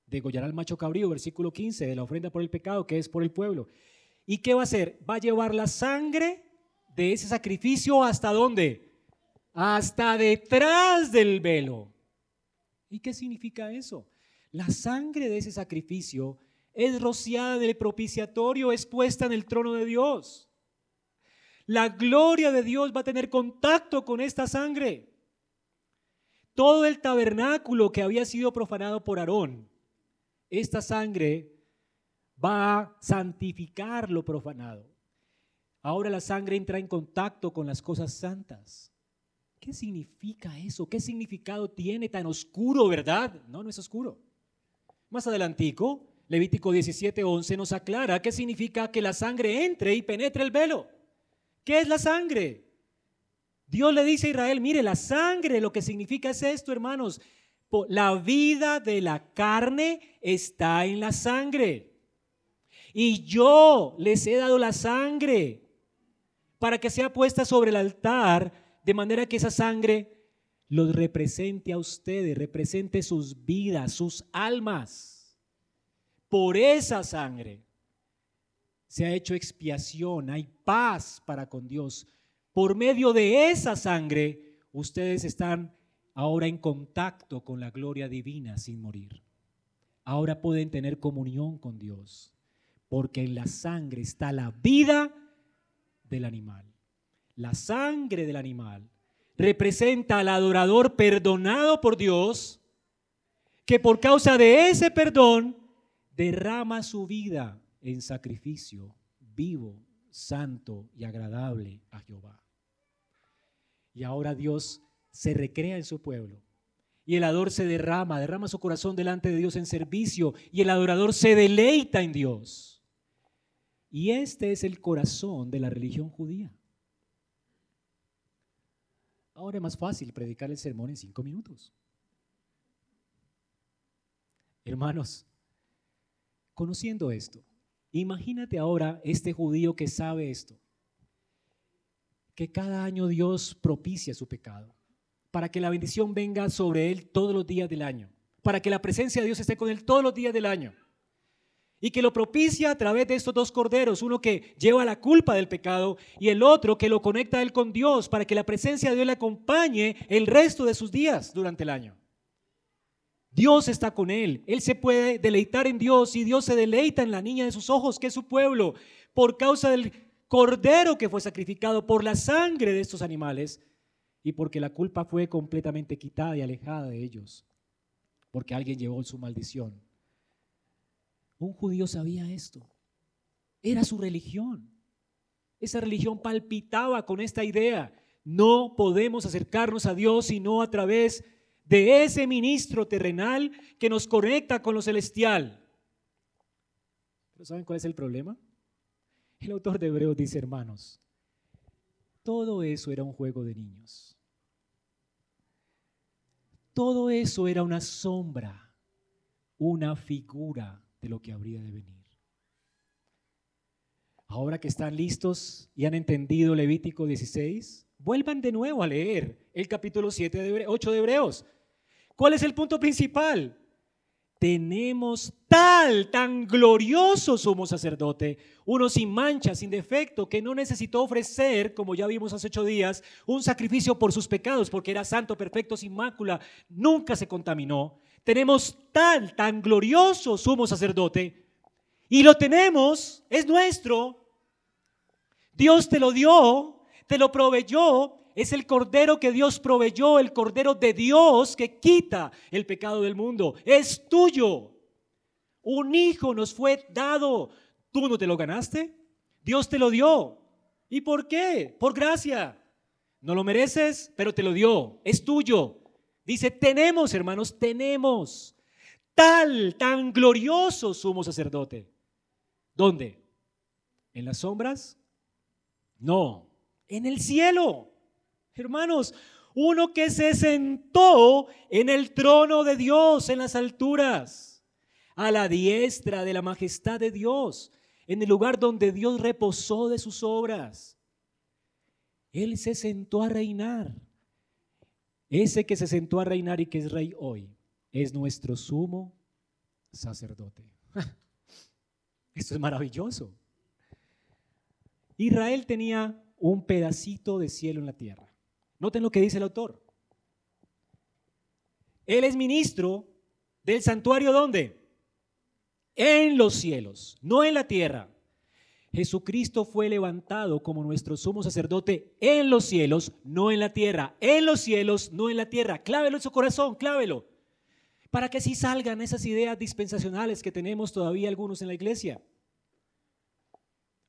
Degollará al macho cabrío, versículo 15, de la ofrenda por el pecado, que es por el pueblo. ¿Y qué va a hacer? Va a llevar la sangre de ese sacrificio hasta dónde? Hasta detrás del velo. ¿Y qué significa eso? La sangre de ese sacrificio es rociada del propiciatorio, es puesta en el trono de Dios. La gloria de Dios va a tener contacto con esta sangre. Todo el tabernáculo que había sido profanado por Aarón, esta sangre va a santificar lo profanado. Ahora la sangre entra en contacto con las cosas santas. ¿Qué significa eso? ¿Qué significado tiene tan oscuro, verdad? No, no es oscuro. Más adelantico, Levítico 17:11 nos aclara qué significa que la sangre entre y penetre el velo. ¿Qué es la sangre? Dios le dice a Israel, mire, la sangre lo que significa es esto, hermanos. La vida de la carne está en la sangre. Y yo les he dado la sangre para que sea puesta sobre el altar, de manera que esa sangre los represente a ustedes, represente sus vidas, sus almas. Por esa sangre se ha hecho expiación, hay paz para con Dios. Por medio de esa sangre, ustedes están ahora en contacto con la gloria divina sin morir. Ahora pueden tener comunión con Dios, porque en la sangre está la vida del animal. La sangre del animal representa al adorador perdonado por Dios, que por causa de ese perdón derrama su vida en sacrificio vivo, santo y agradable a Jehová. Y ahora Dios se recrea en su pueblo. Y el adorador se derrama, derrama su corazón delante de Dios en servicio. Y el adorador se deleita en Dios. Y este es el corazón de la religión judía. Ahora es más fácil predicar el sermón en cinco minutos. Hermanos, conociendo esto, imagínate ahora este judío que sabe esto, que cada año Dios propicia su pecado, para que la bendición venga sobre él todos los días del año, para que la presencia de Dios esté con él todos los días del año y que lo propicia a través de estos dos corderos, uno que lleva la culpa del pecado y el otro que lo conecta a él con Dios para que la presencia de Dios le acompañe el resto de sus días durante el año. Dios está con él, él se puede deleitar en Dios y Dios se deleita en la niña de sus ojos, que es su pueblo, por causa del cordero que fue sacrificado por la sangre de estos animales y porque la culpa fue completamente quitada y alejada de ellos, porque alguien llevó su maldición. Un judío sabía esto. Era su religión. Esa religión palpitaba con esta idea. No podemos acercarnos a Dios sino a través de ese ministro terrenal que nos conecta con lo celestial. ¿Pero saben cuál es el problema? El autor de Hebreos dice, hermanos, todo eso era un juego de niños. Todo eso era una sombra, una figura de lo que habría de venir. Ahora que están listos y han entendido Levítico 16, vuelvan de nuevo a leer el capítulo 7 de 8 de Hebreos. ¿Cuál es el punto principal? Tenemos tal, tan glorioso sumo sacerdote, uno sin mancha, sin defecto, que no necesitó ofrecer, como ya vimos hace ocho días, un sacrificio por sus pecados, porque era santo, perfecto, sin mácula, nunca se contaminó, tenemos tal, tan glorioso sumo sacerdote y lo tenemos, es nuestro. Dios te lo dio, te lo proveyó, es el cordero que Dios proveyó, el cordero de Dios que quita el pecado del mundo. Es tuyo. Un hijo nos fue dado. ¿Tú no te lo ganaste? Dios te lo dio. ¿Y por qué? Por gracia. No lo mereces, pero te lo dio. Es tuyo. Dice, tenemos, hermanos, tenemos tal, tan glorioso sumo sacerdote. ¿Dónde? ¿En las sombras? No, en el cielo. Hermanos, uno que se sentó en el trono de Dios en las alturas. a la diestra de la majestad de Dios, en el lugar donde Dios reposó de sus obras. Él se sentó a reinar. Ese que se sentó a reinar y que es rey hoy es nuestro sumo sacerdote. Esto es maravilloso. Israel tenía un pedacito de cielo en la tierra. Noten lo que dice el autor. Él es ministro del santuario ¿dónde? En los cielos, no en la tierra. Jesucristo fue levantado como nuestro sumo sacerdote en los cielos, no en la tierra. En los cielos, no en la tierra. Clávelo en su corazón, clávelo. Para que así salgan esas ideas dispensacionales que tenemos todavía algunos en la iglesia.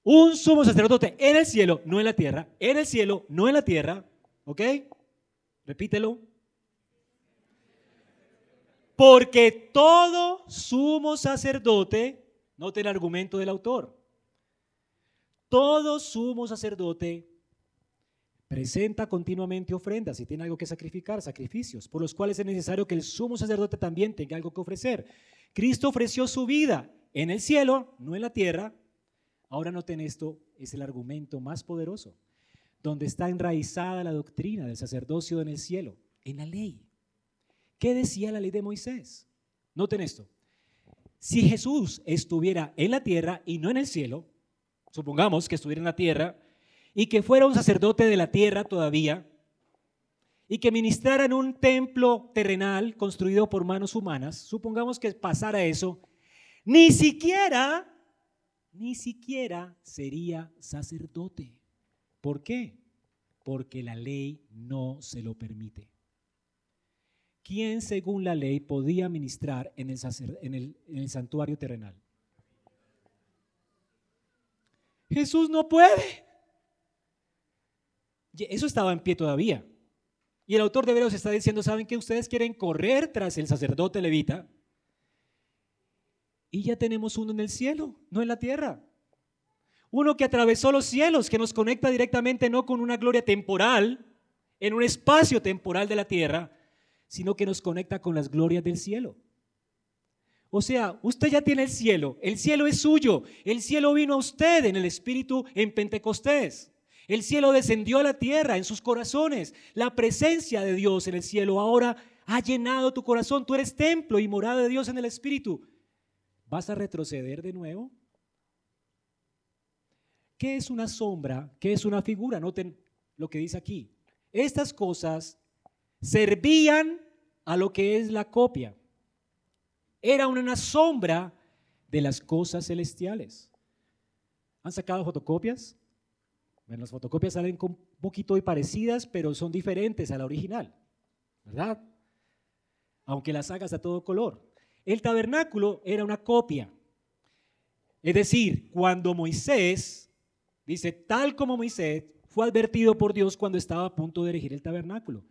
Un sumo sacerdote en el cielo, no en la tierra. En el cielo, no en la tierra. ¿Ok? Repítelo. Porque todo sumo sacerdote, note el argumento del autor, todo sumo sacerdote presenta continuamente ofrendas y tiene algo que sacrificar, sacrificios, por los cuales es necesario que el sumo sacerdote también tenga algo que ofrecer. Cristo ofreció su vida en el cielo, no en la tierra. Ahora noten esto, es el argumento más poderoso, donde está enraizada la doctrina del sacerdocio en el cielo, en la ley. ¿Qué decía la ley de Moisés? Noten esto. Si Jesús estuviera en la tierra y no en el cielo, supongamos que estuviera en la tierra y que fuera un sacerdote de la tierra todavía, y que ministrara en un templo terrenal construido por manos humanas, supongamos que pasara eso, ni siquiera, ni siquiera sería sacerdote. ¿Por qué? Porque la ley no se lo permite. ¿quién según la ley podía ministrar en el, santuario terrenal? Jesús no puede. Eso estaba en pie todavía. Y el autor de Hebreos está diciendo, ¿saben que ustedes quieren correr tras el sacerdote levita? Y ya tenemos uno en el cielo, no en la tierra. Uno que atravesó los cielos, que nos conecta directamente no con una gloria temporal, en un espacio temporal de la tierra, sino que nos conecta con las glorias del cielo. O sea, usted ya tiene el cielo, el cielo es suyo, el cielo vino a usted en el Espíritu en Pentecostés. El cielo descendió a la tierra en sus corazones. La presencia de Dios en el cielo ahora ha llenado tu corazón. Tú eres templo y morada de Dios en el Espíritu. ¿Vas a retroceder de nuevo? ¿Qué es una sombra? ¿Qué es una figura? Noten lo que dice aquí. Estas cosas servían a lo que es la copia. Era una sombra de las cosas celestiales. ¿Han sacado fotocopias? Bueno, las fotocopias salen un poquito y parecidas, pero son diferentes a la original, ¿verdad? Aunque las hagas a todo color. El tabernáculo era una copia. Es decir, cuando Moisés, dice, tal como Moisés, fue advertido por Dios cuando estaba a punto de erigir el tabernáculo.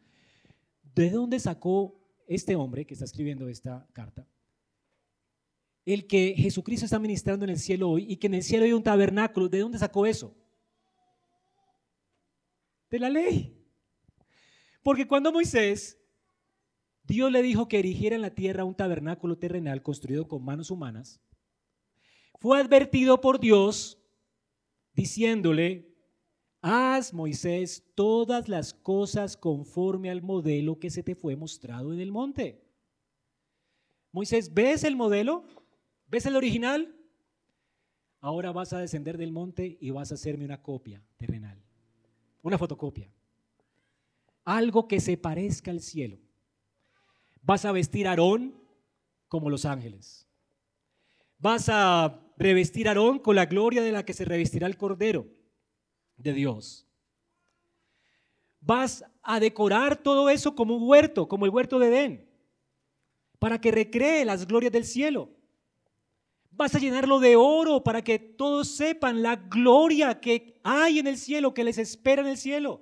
¿De dónde sacó este hombre que está escribiendo esta carta? El que Jesucristo está ministrando en el cielo hoy y que en el cielo hay un tabernáculo. ¿De dónde sacó eso? De la ley. Porque cuando Moisés, Dios le dijo que erigiera en la tierra un tabernáculo terrenal construido con manos humanas, fue advertido por Dios diciéndole, Haz, Moisés, todas las cosas conforme al modelo que se te fue mostrado en el monte. Moisés, ¿ves el modelo? ¿Ves el original? Ahora vas a descender del monte y vas a hacerme una copia terrenal, una fotocopia. Algo que se parezca al cielo. Vas a vestir a Aarón como los ángeles. Vas a revestir a Aarón con la gloria de la que se revestirá el Cordero de Dios. Vas a decorar todo eso como un huerto, como el huerto de Edén, para que recree las glorias del cielo. Vas a llenarlo de oro para que todos sepan la gloria que hay en el cielo, que les espera en el cielo.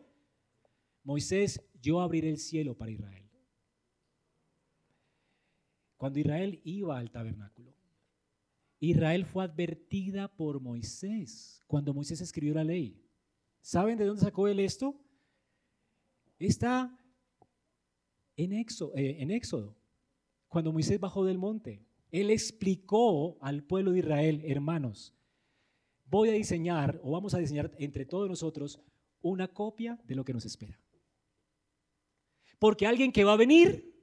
Moisés, yo abriré el cielo para Israel. Cuando Israel iba al tabernáculo, Israel fue advertida por Moisés cuando Moisés escribió la ley. ¿Saben de dónde sacó él esto? Está en Éxodo, eh, en cuando Moisés bajó del monte. Él explicó al pueblo de Israel, hermanos, voy a diseñar o vamos a diseñar entre todos nosotros una copia de lo que nos espera. Porque alguien que va a venir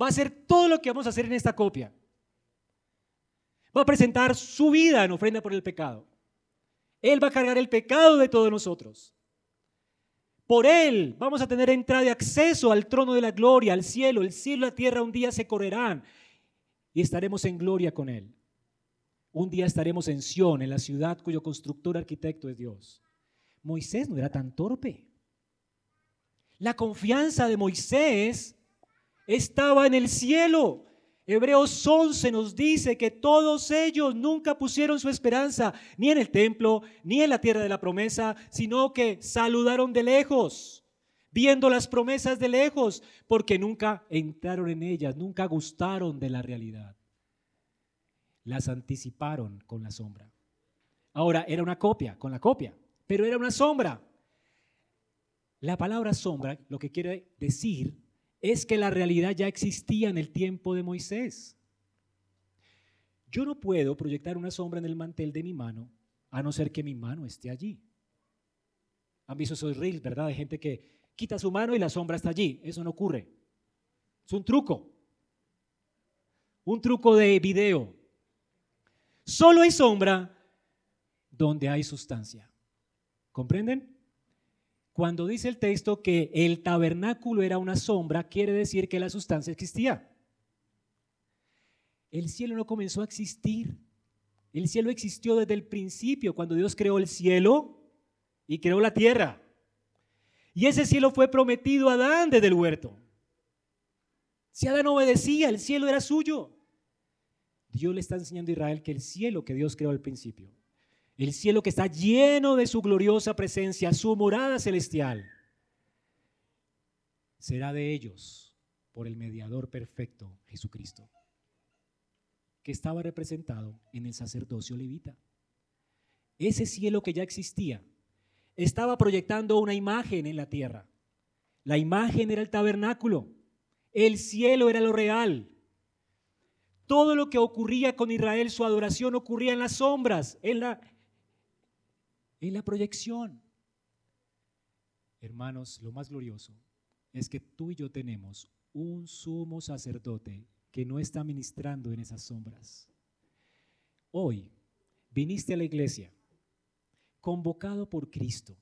va a hacer todo lo que vamos a hacer en esta copia. Va a presentar su vida en ofrenda por el pecado. Él va a cargar el pecado de todos nosotros. Por Él vamos a tener entrada y acceso al trono de la gloria, al cielo. El cielo y la tierra un día se correrán y estaremos en gloria con Él. Un día estaremos en Sión, en la ciudad cuyo constructor arquitecto es Dios. Moisés no era tan torpe. La confianza de Moisés estaba en el cielo. Hebreos 11 nos dice que todos ellos nunca pusieron su esperanza ni en el templo, ni en la tierra de la promesa, sino que saludaron de lejos, viendo las promesas de lejos, porque nunca entraron en ellas, nunca gustaron de la realidad. Las anticiparon con la sombra. Ahora, era una copia, con la copia, pero era una sombra. La palabra sombra lo que quiere decir es que la realidad ya existía en el tiempo de Moisés. Yo no puedo proyectar una sombra en el mantel de mi mano a no ser que mi mano esté allí. Han visto esos reels, ¿verdad? De gente que quita su mano y la sombra está allí. Eso no ocurre. Es un truco. Un truco de video. Solo hay sombra donde hay sustancia. ¿Comprenden? Cuando dice el texto que el tabernáculo era una sombra, quiere decir que la sustancia existía. El cielo no comenzó a existir. El cielo existió desde el principio, cuando Dios creó el cielo y creó la tierra. Y ese cielo fue prometido a Adán desde el huerto. Si Adán obedecía, el cielo era suyo. Dios le está enseñando a Israel que el cielo que Dios creó al principio el cielo que está lleno de su gloriosa presencia, su morada celestial, será de ellos por el mediador perfecto, Jesucristo, que estaba representado en el sacerdocio levita. Ese cielo que ya existía estaba proyectando una imagen en la tierra. La imagen era el tabernáculo, el cielo era lo real. Todo lo que ocurría con Israel, su adoración ocurría en las sombras, en la, en la proyección. Hermanos, lo más glorioso es que tú y yo tenemos un sumo sacerdote que no está ministrando en esas sombras. Hoy viniste a la iglesia convocado por Cristo,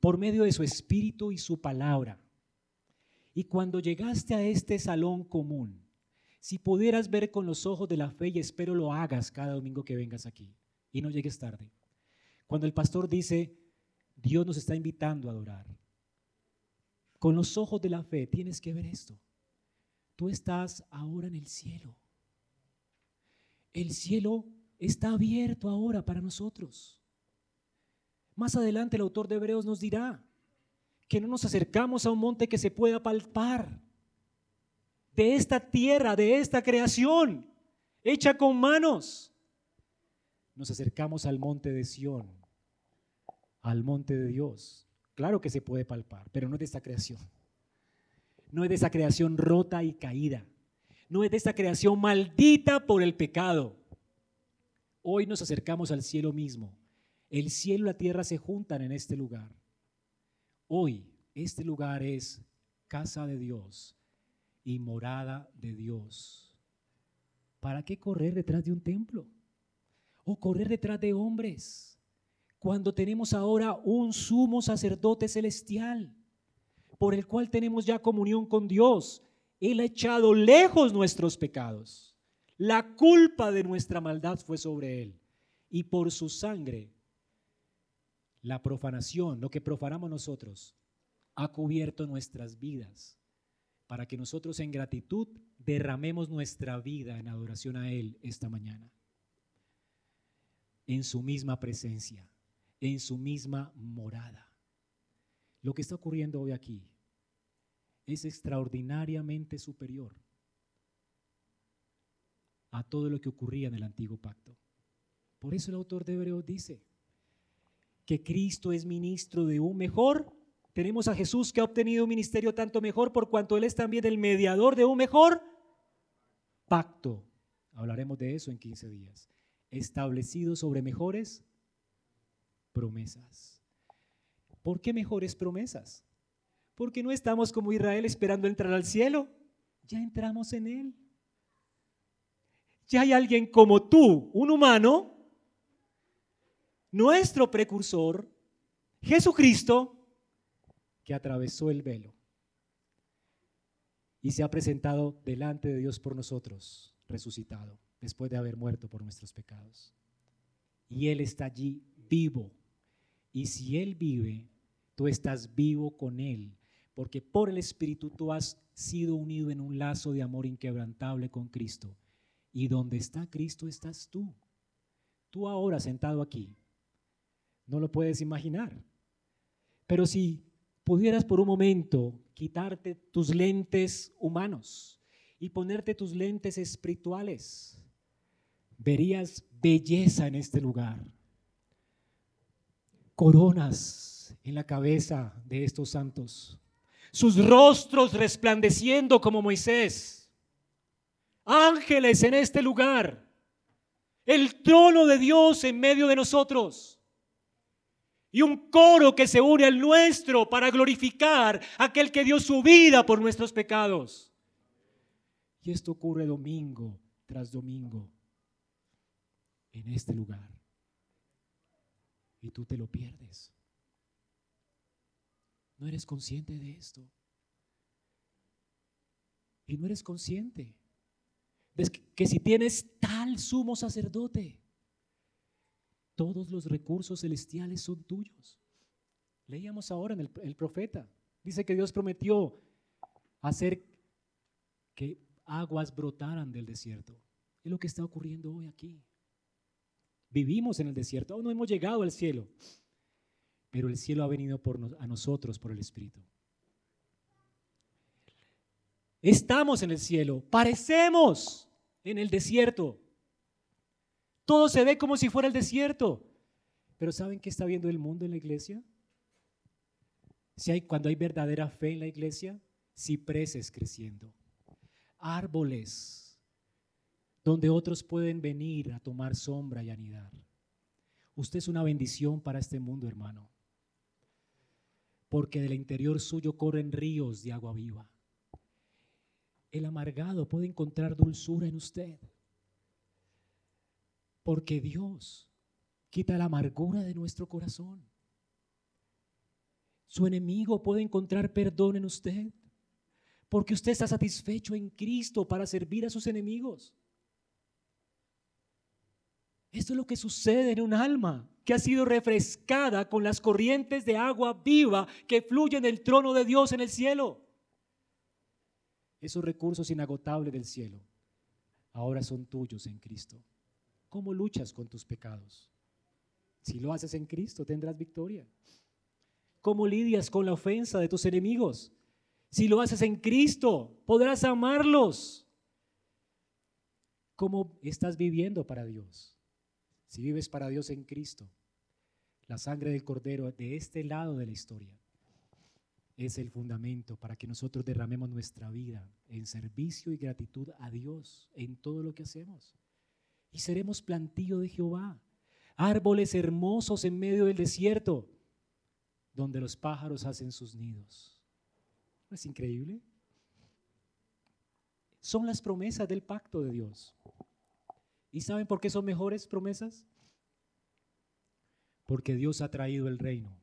por medio de su espíritu y su palabra. Y cuando llegaste a este salón común, si pudieras ver con los ojos de la fe, y espero lo hagas cada domingo que vengas aquí, y no llegues tarde cuando el pastor dice, Dios nos está invitando a adorar, con los ojos de la fe tienes que ver esto. Tú estás ahora en el cielo. El cielo está abierto ahora para nosotros. Más adelante el autor de Hebreos nos dirá que no nos acercamos a un monte que se pueda palpar de esta tierra, de esta creación, hecha con manos, nos acercamos al monte de Sión, al monte de Dios. Claro que se puede palpar, pero no es de esta creación. No es de esa creación rota y caída. No es de esta creación maldita por el pecado. Hoy nos acercamos al cielo mismo. El cielo y la tierra se juntan en este lugar. Hoy este lugar es casa de Dios y morada de Dios. ¿Para qué correr detrás de un templo? O correr detrás de hombres, cuando tenemos ahora un sumo sacerdote celestial, por el cual tenemos ya comunión con Dios. Él ha echado lejos nuestros pecados. La culpa de nuestra maldad fue sobre Él. Y por su sangre, la profanación, lo que profanamos nosotros, ha cubierto nuestras vidas para que nosotros en gratitud derramemos nuestra vida en adoración a Él esta mañana en su misma presencia, en su misma morada. Lo que está ocurriendo hoy aquí es extraordinariamente superior a todo lo que ocurría en el antiguo pacto. Por eso el autor de Hebreos dice que Cristo es ministro de un mejor. Tenemos a Jesús que ha obtenido un ministerio tanto mejor por cuanto Él es también el mediador de un mejor pacto Hablaremos de eso en 15 días. Establecido sobre mejores promesas. ¿Por qué mejores promesas? Porque no estamos como Israel esperando entrar al cielo. Ya entramos en él. Ya hay alguien como tú, un humano, nuestro precursor, Jesucristo, que atravesó el velo y se ha presentado delante de Dios por nosotros, resucitado, después de haber muerto por nuestros pecados. Y Él está allí vivo. Y si Él vive, tú estás vivo con Él, porque por el Espíritu tú has sido unido en un lazo de amor inquebrantable con Cristo. Y donde está Cristo estás tú. Tú ahora sentado aquí. No lo puedes imaginar. Pero si pudieras por un momento quitarte tus lentes humanos y ponerte tus lentes espirituales, verías belleza en este lugar. Coronas en la cabeza de estos santos. Sus rostros resplandeciendo como Moisés. Ángeles en este lugar. El trono de Dios en medio de nosotros y un coro que se une al nuestro para glorificar a aquel que dio su vida por nuestros pecados. Y esto ocurre domingo tras domingo en este lugar. Y tú te lo pierdes. No eres consciente de esto. Y no eres consciente de que si tienes tal sumo sacerdote, todos los recursos celestiales son tuyos. Leíamos ahora en el, profeta. Dice que Dios prometió hacer que aguas brotaran del desierto. Es lo que está ocurriendo hoy aquí. Vivimos en el desierto, aún no hemos llegado al cielo, pero el cielo ha venido por a nosotros por el Espíritu. Estamos en el cielo, parecemos en el desierto. Todo se ve como si fuera el desierto. Pero ¿saben qué está viendo el mundo en la iglesia? Si hay, cuando hay verdadera fe en la iglesia, cipreses creciendo, árboles donde otros pueden venir a tomar sombra y anidar. Usted es una bendición para este mundo, hermano, porque del interior suyo corren ríos de agua viva. El amargado puede encontrar dulzura en usted. Porque Dios quita la amargura de nuestro corazón. Su enemigo puede encontrar perdón en usted. Porque usted está satisfecho en Cristo para servir a sus enemigos. Esto es lo que sucede en un alma que ha sido refrescada con las corrientes de agua viva que fluyen del trono de Dios en el cielo. Esos recursos inagotables del cielo ahora son tuyos en Cristo. ¿Cómo luchas con tus pecados? Si lo haces en Cristo, tendrás victoria. ¿Cómo lidias con la ofensa de tus enemigos? Si lo haces en Cristo, podrás amarlos. ¿Cómo estás viviendo para Dios? Si vives para Dios en Cristo, la sangre del Cordero de este lado de la historia es el fundamento para que nosotros derramemos nuestra vida en servicio y gratitud a Dios en todo lo que hacemos y seremos plantillo de Jehová, árboles hermosos en medio del desierto, donde los pájaros hacen sus nidos. ¿No es increíble? Son las promesas del pacto de Dios. ¿Y saben por qué son mejores promesas? Porque Dios ha traído el reino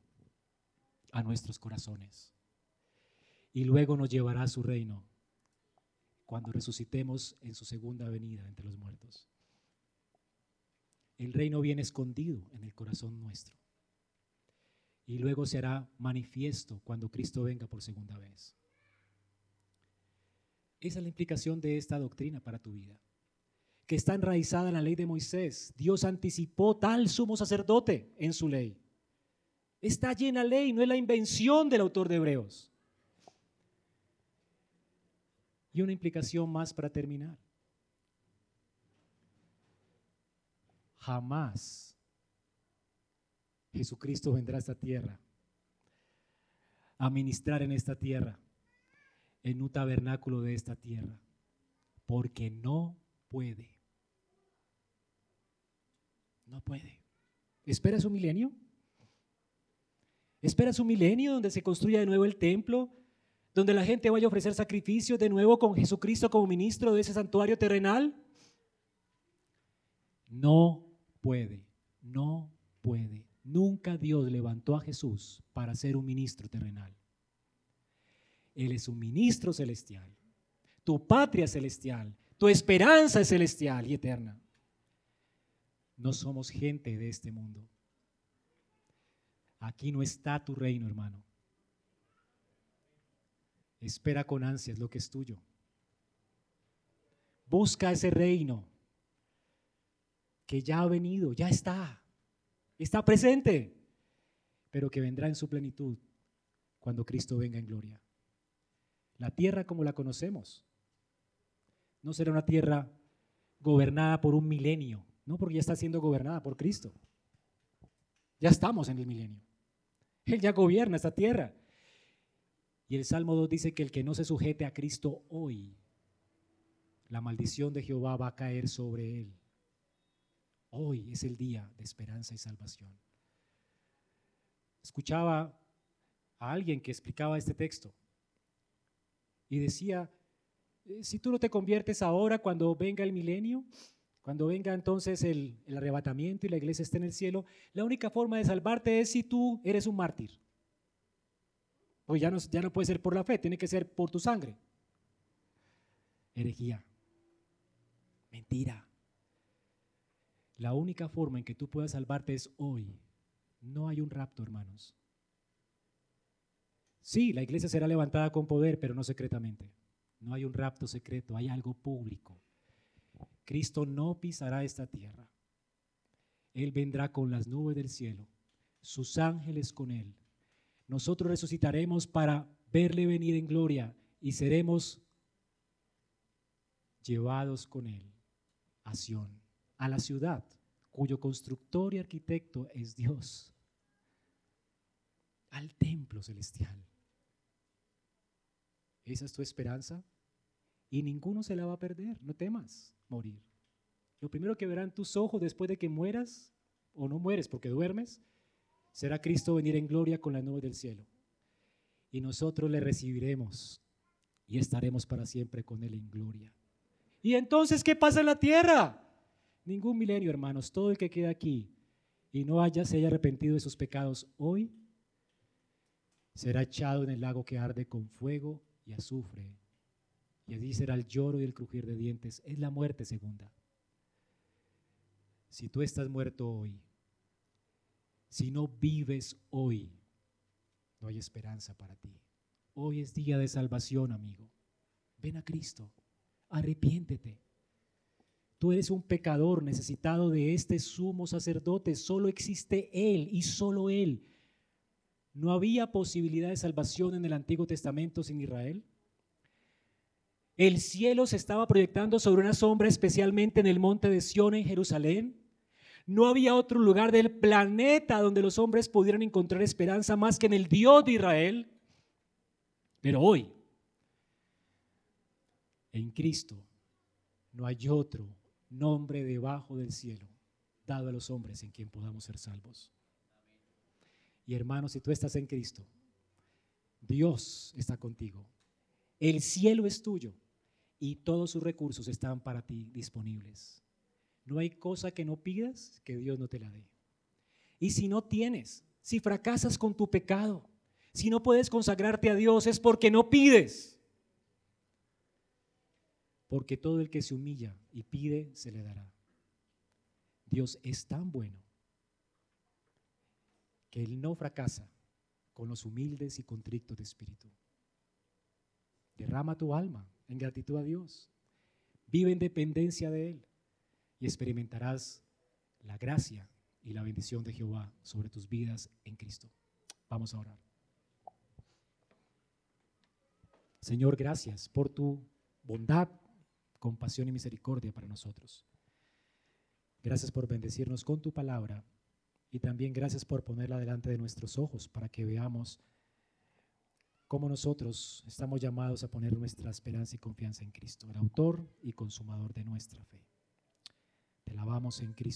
a nuestros corazones. Y luego nos llevará a su reino cuando resucitemos en su segunda venida entre los muertos. El reino viene escondido en el corazón nuestro. Y luego se hará manifiesto cuando Cristo venga por segunda vez. Esa es la implicación de esta doctrina para tu vida, que está enraizada en la ley de Moisés. Dios anticipó tal sumo sacerdote en su ley. Está allí en la ley, no es la invención del autor de Hebreos. Y una implicación más para terminar. Jamás Jesucristo vendrá a esta tierra a ministrar en esta tierra, en un tabernáculo de esta tierra, porque no puede. No puede. ¿Esperas un milenio? ¿Esperas un milenio donde se construya de nuevo el templo? Donde la gente vaya a ofrecer sacrificios de nuevo con Jesucristo como ministro de ese santuario terrenal? No puede, no puede. Nunca Dios levantó a Jesús para ser un ministro terrenal. Él es un ministro celestial. Tu patria es celestial. Tu esperanza es celestial y eterna. No somos gente de este mundo. Aquí no está tu reino, hermano. Espera con ansias lo que es tuyo. Busca ese reino que ya ha venido, ya está, está presente, pero que vendrá en su plenitud cuando Cristo venga en gloria. La tierra como la conocemos no será una tierra gobernada por un milenio, no porque ya está siendo gobernada por Cristo. Ya estamos en el milenio. Él ya gobierna esta tierra. Y el Salmo 2 dice que el que no se sujete a Cristo hoy, la maldición de Jehová va a caer sobre él. Hoy es el día de esperanza y salvación. Escuchaba a alguien que explicaba este texto y decía, eh, si tú no te conviertes ahora cuando venga el milenio, cuando venga entonces el, arrebatamiento y la iglesia esté en el cielo, la única forma de salvarte es si tú eres un mártir. Pues ya no, ya no puede ser por la fe, tiene que ser por tu sangre. Herejía. Mentira. La única forma en que tú puedas salvarte es hoy. No hay un rapto, hermanos. Sí, la iglesia será levantada con poder, pero no secretamente. No hay un rapto secreto, hay algo público. Cristo no pisará esta tierra. Él vendrá con las nubes del cielo, sus ángeles con él. Nosotros resucitaremos para verle venir en gloria y seremos llevados con él a Sión, a la ciudad cuyo constructor y arquitecto es Dios, al templo celestial. Esa es tu esperanza y ninguno se la va a perder, no temas morir. Lo primero que verán tus ojos después de que mueras o no mueres porque duermes, será Cristo venir en gloria con la nube del cielo. Y nosotros le recibiremos y estaremos para siempre con Él en gloria. ¿Y entonces qué pasa en la tierra? Ningún milenio, hermanos. Todo el que queda aquí y no haya, se haya arrepentido de sus pecados hoy, será echado en el lago que arde con fuego y azufre. Y allí será el lloro y el crujir de dientes. Es la muerte segunda. Si tú estás muerto hoy, si no vives hoy, no hay esperanza para ti. Hoy es día de salvación, amigo. Ven a Cristo, arrepiéntete. Tú eres un pecador necesitado de este sumo sacerdote. Solo existe Él y solo Él. ¿No había posibilidad de salvación en el Antiguo Testamento sin Israel? El cielo se estaba proyectando sobre una sombra, especialmente en el monte de Sión en Jerusalén. No había otro lugar del planeta donde los hombres pudieran encontrar esperanza más que en el Dios de Israel. Pero hoy, en Cristo, no hay otro nombre debajo del cielo dado a los hombres en quien podamos ser salvos. Y hermanos, si tú estás en Cristo, Dios está contigo. El cielo es tuyo y todos sus recursos están para ti disponibles. No hay cosa que no pidas que Dios no te la dé. Y si no tienes, si fracasas con tu pecado, si no puedes consagrarte a Dios, es porque no pides. Porque todo el que se humilla y pide, se le dará. Dios es tan bueno que Él no fracasa con los humildes y contrictos de espíritu. Derrama tu alma en gratitud a Dios. Vive en dependencia de Él y experimentarás la gracia y la bendición de Jehová sobre tus vidas en Cristo. Vamos a orar. Señor, gracias por tu bondad, compasión y misericordia para nosotros. Gracias por bendecirnos con tu palabra y también gracias por ponerla delante de nuestros ojos para que veamos cómo nosotros estamos llamados a poner nuestra esperanza y confianza en Cristo, el autor y consumador de nuestra fe. Te lavamos en Cristo.